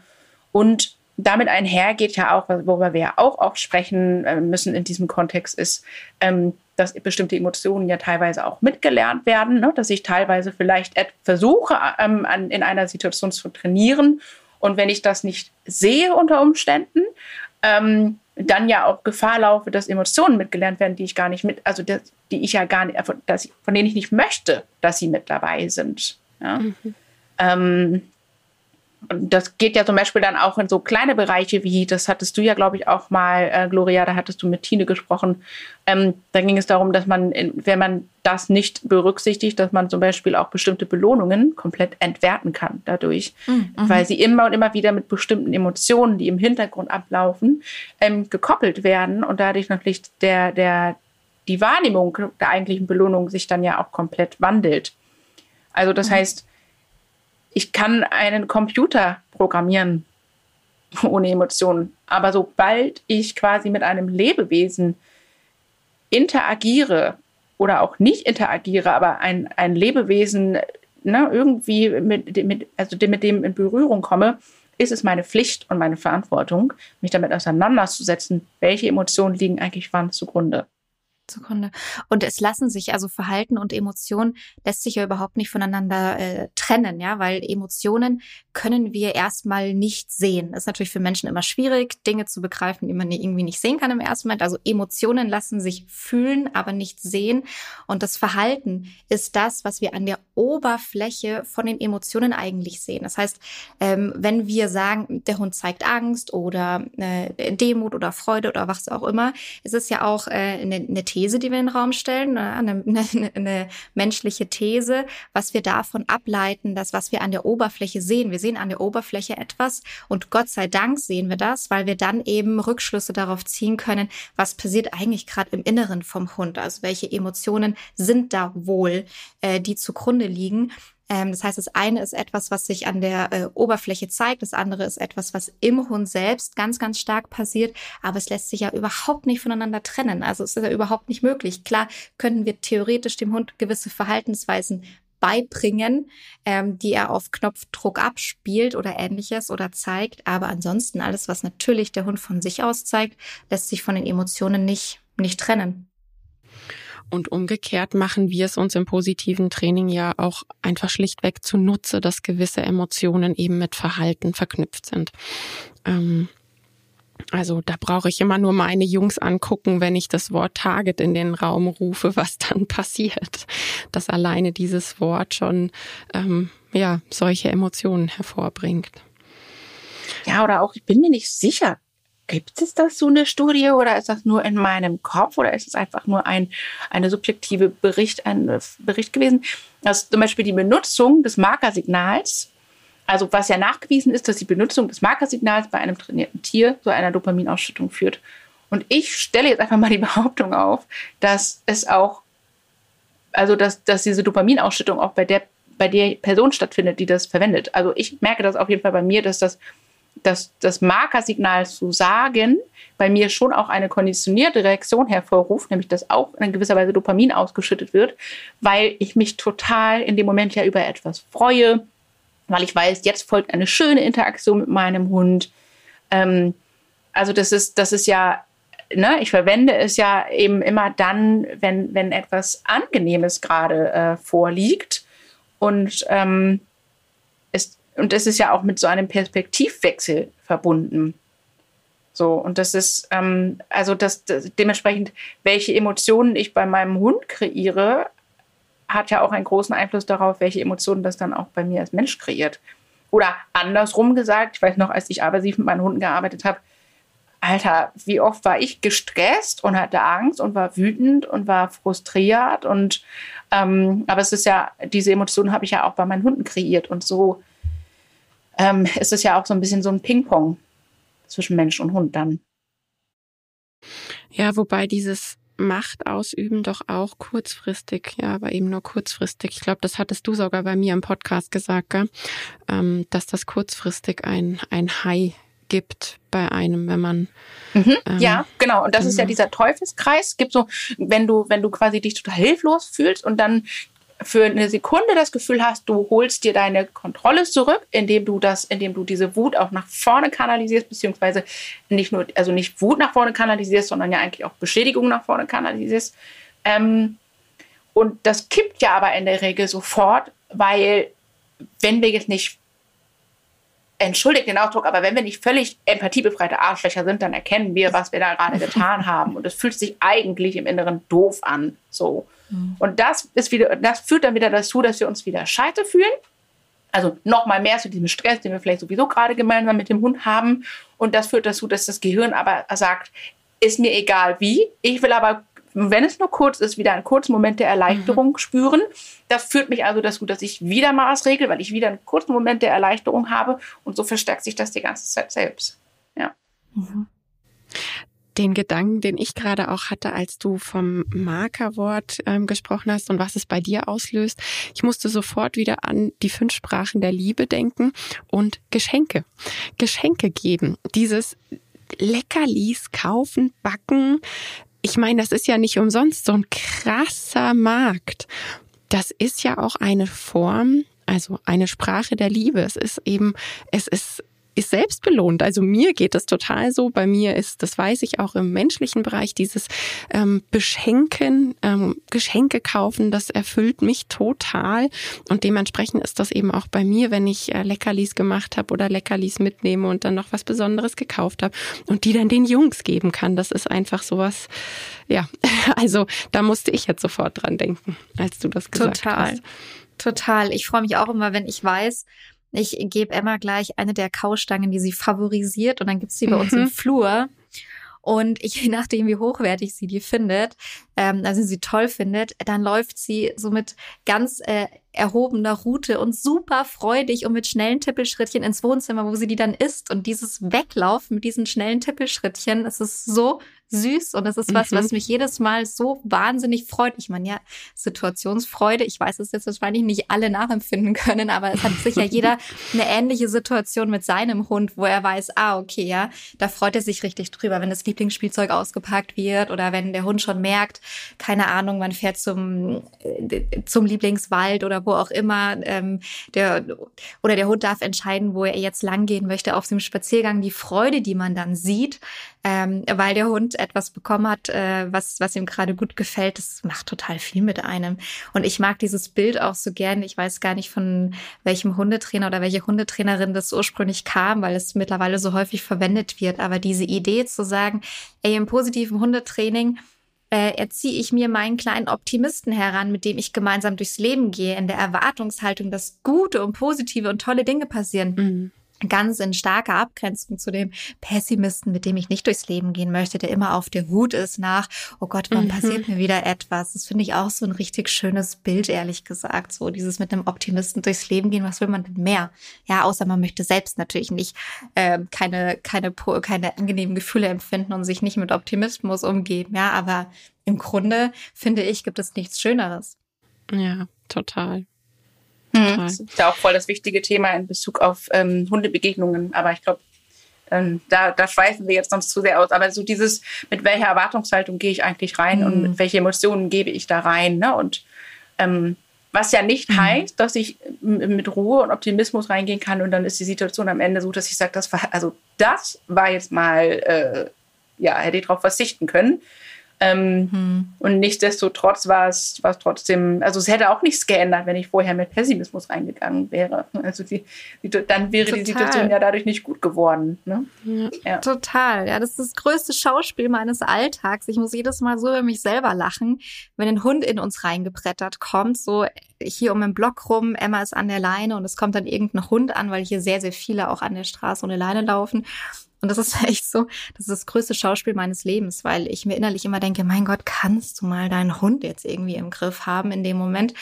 Und damit einhergeht ja auch, worüber wir ja auch, auch sprechen äh, müssen in diesem Kontext, ist, ähm, dass bestimmte Emotionen ja teilweise auch mitgelernt werden, ne? dass ich teilweise vielleicht versuche, ähm, an, in einer Situation zu trainieren. Und wenn ich das nicht sehe unter Umständen, ähm, dann ja auch Gefahr laufe, dass Emotionen mitgelernt werden, die ich gar nicht mit, also das, die ich ja gar nicht, dass, von denen ich nicht möchte, dass sie mit dabei sind. Ja? Mhm. Ähm, das geht ja zum Beispiel dann auch in so kleine Bereiche wie, das hattest du ja, glaube ich, auch mal, äh, Gloria, da hattest du mit Tine gesprochen. Ähm, da ging es darum, dass man, wenn man das nicht berücksichtigt, dass man zum Beispiel auch bestimmte Belohnungen komplett entwerten kann dadurch, mhm. weil sie immer und immer wieder mit bestimmten Emotionen, die im Hintergrund ablaufen, ähm, gekoppelt werden und dadurch natürlich der, der, die Wahrnehmung der eigentlichen Belohnung sich dann ja auch komplett wandelt. Also das mhm. heißt, ich kann einen Computer programmieren ohne Emotionen. Aber sobald ich quasi mit einem Lebewesen interagiere oder auch nicht interagiere, aber ein, ein Lebewesen ne, irgendwie mit, mit, also mit dem in Berührung komme, ist es meine Pflicht und meine Verantwortung, mich damit auseinanderzusetzen, welche Emotionen liegen eigentlich wann zugrunde. Sekunde. Und es lassen sich also Verhalten und Emotionen lässt sich ja überhaupt nicht voneinander äh, trennen, ja, weil Emotionen können wir erstmal nicht sehen. Das ist natürlich für Menschen immer schwierig, Dinge zu begreifen, die man irgendwie nicht sehen kann im ersten Moment. Also Emotionen lassen sich fühlen, aber nicht sehen. Und das Verhalten ist das, was wir an der Oberfläche von den Emotionen eigentlich sehen. Das heißt, ähm, wenn wir sagen, der Hund zeigt Angst oder äh, Demut oder Freude oder was auch immer, ist es ja auch äh, eine, eine These, die wir in den Raum stellen, ne, eine, eine, eine menschliche These, was wir davon ableiten, das, was wir an der Oberfläche sehen. Wir sehen an der Oberfläche etwas und Gott sei Dank sehen wir das, weil wir dann eben Rückschlüsse darauf ziehen können, was passiert eigentlich gerade im Inneren vom Hund. Also welche Emotionen sind da wohl, äh, die zugrunde liegen. Ähm, das heißt, das eine ist etwas, was sich an der äh, Oberfläche zeigt, das andere ist etwas, was im Hund selbst ganz, ganz stark passiert, aber es lässt sich ja überhaupt nicht voneinander trennen. Also es ist ja überhaupt nicht möglich. Klar könnten wir theoretisch dem Hund gewisse Verhaltensweisen beibringen, ähm, die er auf Knopfdruck abspielt oder ähnliches oder zeigt. Aber ansonsten alles, was natürlich der Hund von sich aus zeigt, lässt sich von den Emotionen nicht, nicht trennen. Und umgekehrt machen wir es uns im positiven Training ja auch einfach schlichtweg zunutze, dass gewisse Emotionen eben mit Verhalten verknüpft sind. Ähm, also da brauche ich immer nur meine Jungs angucken, wenn ich das Wort Target in den Raum rufe, was dann passiert. Dass alleine dieses Wort schon ähm, ja solche Emotionen hervorbringt. Ja, oder auch, ich bin mir nicht sicher, Gibt es das so eine Studie oder ist das nur in meinem Kopf oder ist es einfach nur ein eine subjektive Bericht, ein Bericht gewesen? Dass zum Beispiel die Benutzung des Markersignals, also was ja nachgewiesen ist, dass die Benutzung des Markersignals bei einem trainierten Tier zu einer Dopaminausschüttung führt. Und ich stelle jetzt einfach mal die Behauptung auf, dass es auch, also dass, dass diese Dopaminausschüttung auch bei der, bei der Person stattfindet, die das verwendet. Also ich merke das auf jeden Fall bei mir, dass das das, das Markersignal zu sagen, bei mir schon auch eine konditionierte Reaktion hervorruft, nämlich dass auch in gewisser Weise Dopamin ausgeschüttet wird, weil ich mich total in dem Moment ja über etwas freue, weil ich weiß, jetzt folgt eine schöne Interaktion mit meinem Hund. Ähm, also das ist, das ist ja, ne, ich verwende es ja eben immer dann, wenn, wenn etwas Angenehmes gerade äh, vorliegt. Und ähm, es und das ist ja auch mit so einem Perspektivwechsel verbunden. So, und das ist, ähm, also das, das, dementsprechend, welche Emotionen ich bei meinem Hund kreiere, hat ja auch einen großen Einfluss darauf, welche Emotionen das dann auch bei mir als Mensch kreiert. Oder andersrum gesagt, ich weiß noch, als ich aversiv mit meinen Hunden gearbeitet habe, Alter, wie oft war ich gestresst und hatte Angst und war wütend und war frustriert und ähm, aber es ist ja, diese Emotionen habe ich ja auch bei meinen Hunden kreiert und so ähm, ist es ja auch so ein bisschen so ein Ping-Pong zwischen Mensch und Hund dann. Ja, wobei dieses Macht ausüben doch auch kurzfristig, ja, aber eben nur kurzfristig. Ich glaube, das hattest du sogar bei mir im Podcast gesagt, gell? Ähm, dass das kurzfristig ein, ein High gibt bei einem, wenn man mhm, ähm, ja genau und das ist ja genau. dieser Teufelskreis. Es gibt so, wenn du wenn du quasi dich total hilflos fühlst und dann für eine Sekunde das Gefühl hast, du holst dir deine Kontrolle zurück, indem du das, indem du diese Wut auch nach vorne kanalisierst, beziehungsweise nicht nur, also nicht Wut nach vorne kanalisierst, sondern ja eigentlich auch Beschädigung nach vorne kanalisierst. Ähm, und das kippt ja aber in der Regel sofort, weil wenn wir jetzt nicht entschuldigt den Ausdruck, aber wenn wir nicht völlig empathiebefreite Arschlöcher sind, dann erkennen wir, was wir da gerade getan haben. Und es fühlt sich eigentlich im Inneren doof an. So. Mhm. Und das ist wieder, das führt dann wieder dazu, dass wir uns wieder scheiße fühlen. Also nochmal mehr zu diesem Stress, den wir vielleicht sowieso gerade gemeinsam mit dem Hund haben. Und das führt dazu, dass das Gehirn aber sagt, ist mir egal wie, ich will aber wenn es nur kurz ist, wieder einen kurzen Moment der Erleichterung mhm. spüren. Das führt mich also dazu, dass ich wieder Maßregel, weil ich wieder einen kurzen Moment der Erleichterung habe und so verstärkt sich das die ganze Zeit selbst. Ja. Mhm. Den Gedanken, den ich gerade auch hatte, als du vom Markerwort ähm, gesprochen hast und was es bei dir auslöst, ich musste sofort wieder an die fünf Sprachen der Liebe denken und Geschenke. Geschenke geben. Dieses Leckerlis kaufen, backen, ich meine, das ist ja nicht umsonst so ein krasser Markt. Das ist ja auch eine Form, also eine Sprache der Liebe. Es ist eben, es ist ist selbst belohnt. Also mir geht das total so. Bei mir ist, das weiß ich auch im menschlichen Bereich, dieses ähm, Beschenken, ähm, Geschenke kaufen, das erfüllt mich total. Und dementsprechend ist das eben auch bei mir, wenn ich äh, Leckerlis gemacht habe oder Leckerlis mitnehme und dann noch was Besonderes gekauft habe und die dann den Jungs geben kann. Das ist einfach sowas, ja, also da musste ich jetzt sofort dran denken, als du das gesagt total. hast. Total. Ich freue mich auch immer, wenn ich weiß, ich gebe Emma gleich eine der Kaustangen, die sie favorisiert und dann gibt's die bei uns im mhm. Flur. Und ich, je nachdem, wie hochwertig sie die findet, ähm, also sie toll findet, dann läuft sie so mit ganz äh, erhobener Route und super freudig und mit schnellen Tippelschrittchen ins Wohnzimmer, wo sie die dann isst. Und dieses Weglaufen mit diesen schnellen Tippelschrittchen, es ist so süß und es ist was, mhm. was mich jedes Mal so wahnsinnig freut. Ich meine, ja, Situationsfreude. Ich weiß, dass jetzt wahrscheinlich nicht alle nachempfinden können, aber es hat sicher jeder eine ähnliche Situation mit seinem Hund, wo er weiß, ah, okay, ja, da freut er sich richtig drüber, wenn das Lieblingsspielzeug ausgepackt wird oder wenn der Hund schon merkt, keine Ahnung, man fährt zum, äh, zum Lieblingswald oder wo auch immer, ähm, der, oder der Hund darf entscheiden, wo er jetzt langgehen möchte auf dem Spaziergang. Die Freude, die man dann sieht, ähm, weil der Hund etwas bekommen hat, äh, was, was ihm gerade gut gefällt, das macht total viel mit einem. Und ich mag dieses Bild auch so gerne. Ich weiß gar nicht, von welchem Hundetrainer oder welche Hundetrainerin das ursprünglich kam, weil es mittlerweile so häufig verwendet wird. Aber diese Idee zu sagen, ey, im positiven Hundetraining, äh, erziehe ich mir meinen kleinen Optimisten heran, mit dem ich gemeinsam durchs Leben gehe, in der Erwartungshaltung, dass gute und positive und tolle Dinge passieren. Mhm ganz in starker Abgrenzung zu dem Pessimisten, mit dem ich nicht durchs Leben gehen möchte, der immer auf der Hut ist nach, oh Gott, wann mhm. passiert mir wieder etwas? Das finde ich auch so ein richtig schönes Bild, ehrlich gesagt. So dieses mit einem Optimisten durchs Leben gehen, was will man denn mehr? Ja, außer man möchte selbst natürlich nicht äh, keine, keine, keine angenehmen Gefühle empfinden und sich nicht mit Optimismus umgeben. Ja, aber im Grunde, finde ich, gibt es nichts Schöneres. Ja, total. Mhm. Das ist ja auch voll das wichtige Thema in Bezug auf ähm, Hundebegegnungen. Aber ich glaube, ähm, da, da schweifen wir jetzt sonst zu sehr aus. Aber so dieses, mit welcher Erwartungshaltung gehe ich eigentlich rein mhm. und mit welchen Emotionen gebe ich da rein. Ne? Und ähm, was ja nicht mhm. heißt, dass ich mit Ruhe und Optimismus reingehen kann und dann ist die Situation am Ende so, dass ich sage, das war, also das war jetzt mal, äh, ja, hätte ich darauf verzichten können. Ähm, hm. Und nichtsdestotrotz war es, war es trotzdem, also es hätte auch nichts geändert, wenn ich vorher mit Pessimismus reingegangen wäre. Also die, die dann wäre Total. die Situation ja dadurch nicht gut geworden. Ne? Ja. ja. Total. Ja, das ist das größte Schauspiel meines Alltags. Ich muss jedes Mal so über mich selber lachen, wenn ein Hund in uns reingebrettert kommt, so hier um den Block rum, Emma ist an der Leine und es kommt dann irgendein Hund an, weil hier sehr, sehr viele auch an der Straße ohne Leine laufen. Und das ist echt so, das ist das größte Schauspiel meines Lebens, weil ich mir innerlich immer denke, mein Gott, kannst du mal deinen Hund jetzt irgendwie im Griff haben in dem Moment?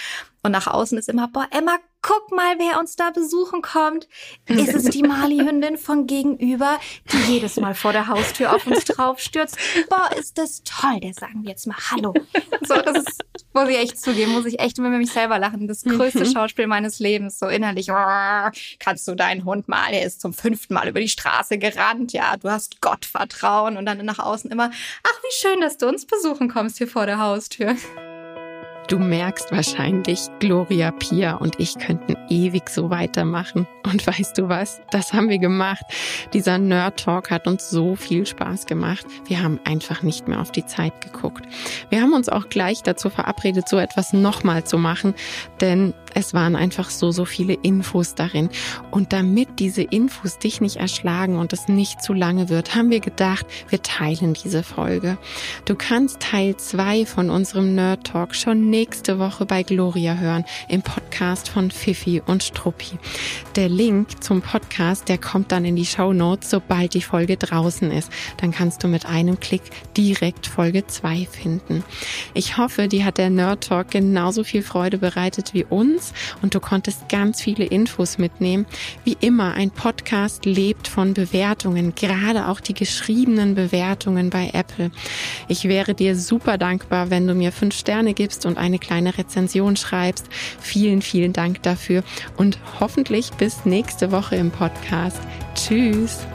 Und nach außen ist immer, boah, Emma, guck mal, wer uns da besuchen kommt. Ist es die Mali-Hündin von gegenüber, die jedes Mal vor der Haustür auf uns drauf stürzt? Boah, ist das toll. Der sagen wir jetzt mal Hallo. So, das ist, muss ich echt zugeben, muss ich echt immer mit mich selber lachen. Das größte mhm. Schauspiel meines Lebens, so innerlich. Kannst du deinen Hund mal, der ist zum fünften Mal über die Straße gerannt. Ja, du hast Gottvertrauen und dann nach außen immer, ach, wie schön, dass du uns besuchen kommst hier vor der Haustür. Du merkst wahrscheinlich, Gloria, Pia und ich könnten ewig so weitermachen. Und weißt du was? Das haben wir gemacht. Dieser Nerd Talk hat uns so viel Spaß gemacht. Wir haben einfach nicht mehr auf die Zeit geguckt. Wir haben uns auch gleich dazu verabredet, so etwas nochmal zu machen, denn es waren einfach so, so viele Infos darin. Und damit diese Infos dich nicht erschlagen und es nicht zu lange wird, haben wir gedacht, wir teilen diese Folge. Du kannst Teil zwei von unserem Nerd Talk schon nächste Woche bei Gloria hören, im Podcast von Fifi und Struppi. Der Link zum Podcast, der kommt dann in die Show Notes, sobald die Folge draußen ist. Dann kannst du mit einem Klick direkt Folge zwei finden. Ich hoffe, dir hat der Nerd Talk genauso viel Freude bereitet wie uns und du konntest ganz viele Infos mitnehmen. Wie immer, ein Podcast lebt von Bewertungen, gerade auch die geschriebenen Bewertungen bei Apple. Ich wäre dir super dankbar, wenn du mir fünf Sterne gibst und eine kleine Rezension schreibst. Vielen, vielen Dank dafür und hoffentlich bis nächste Woche im Podcast. Tschüss.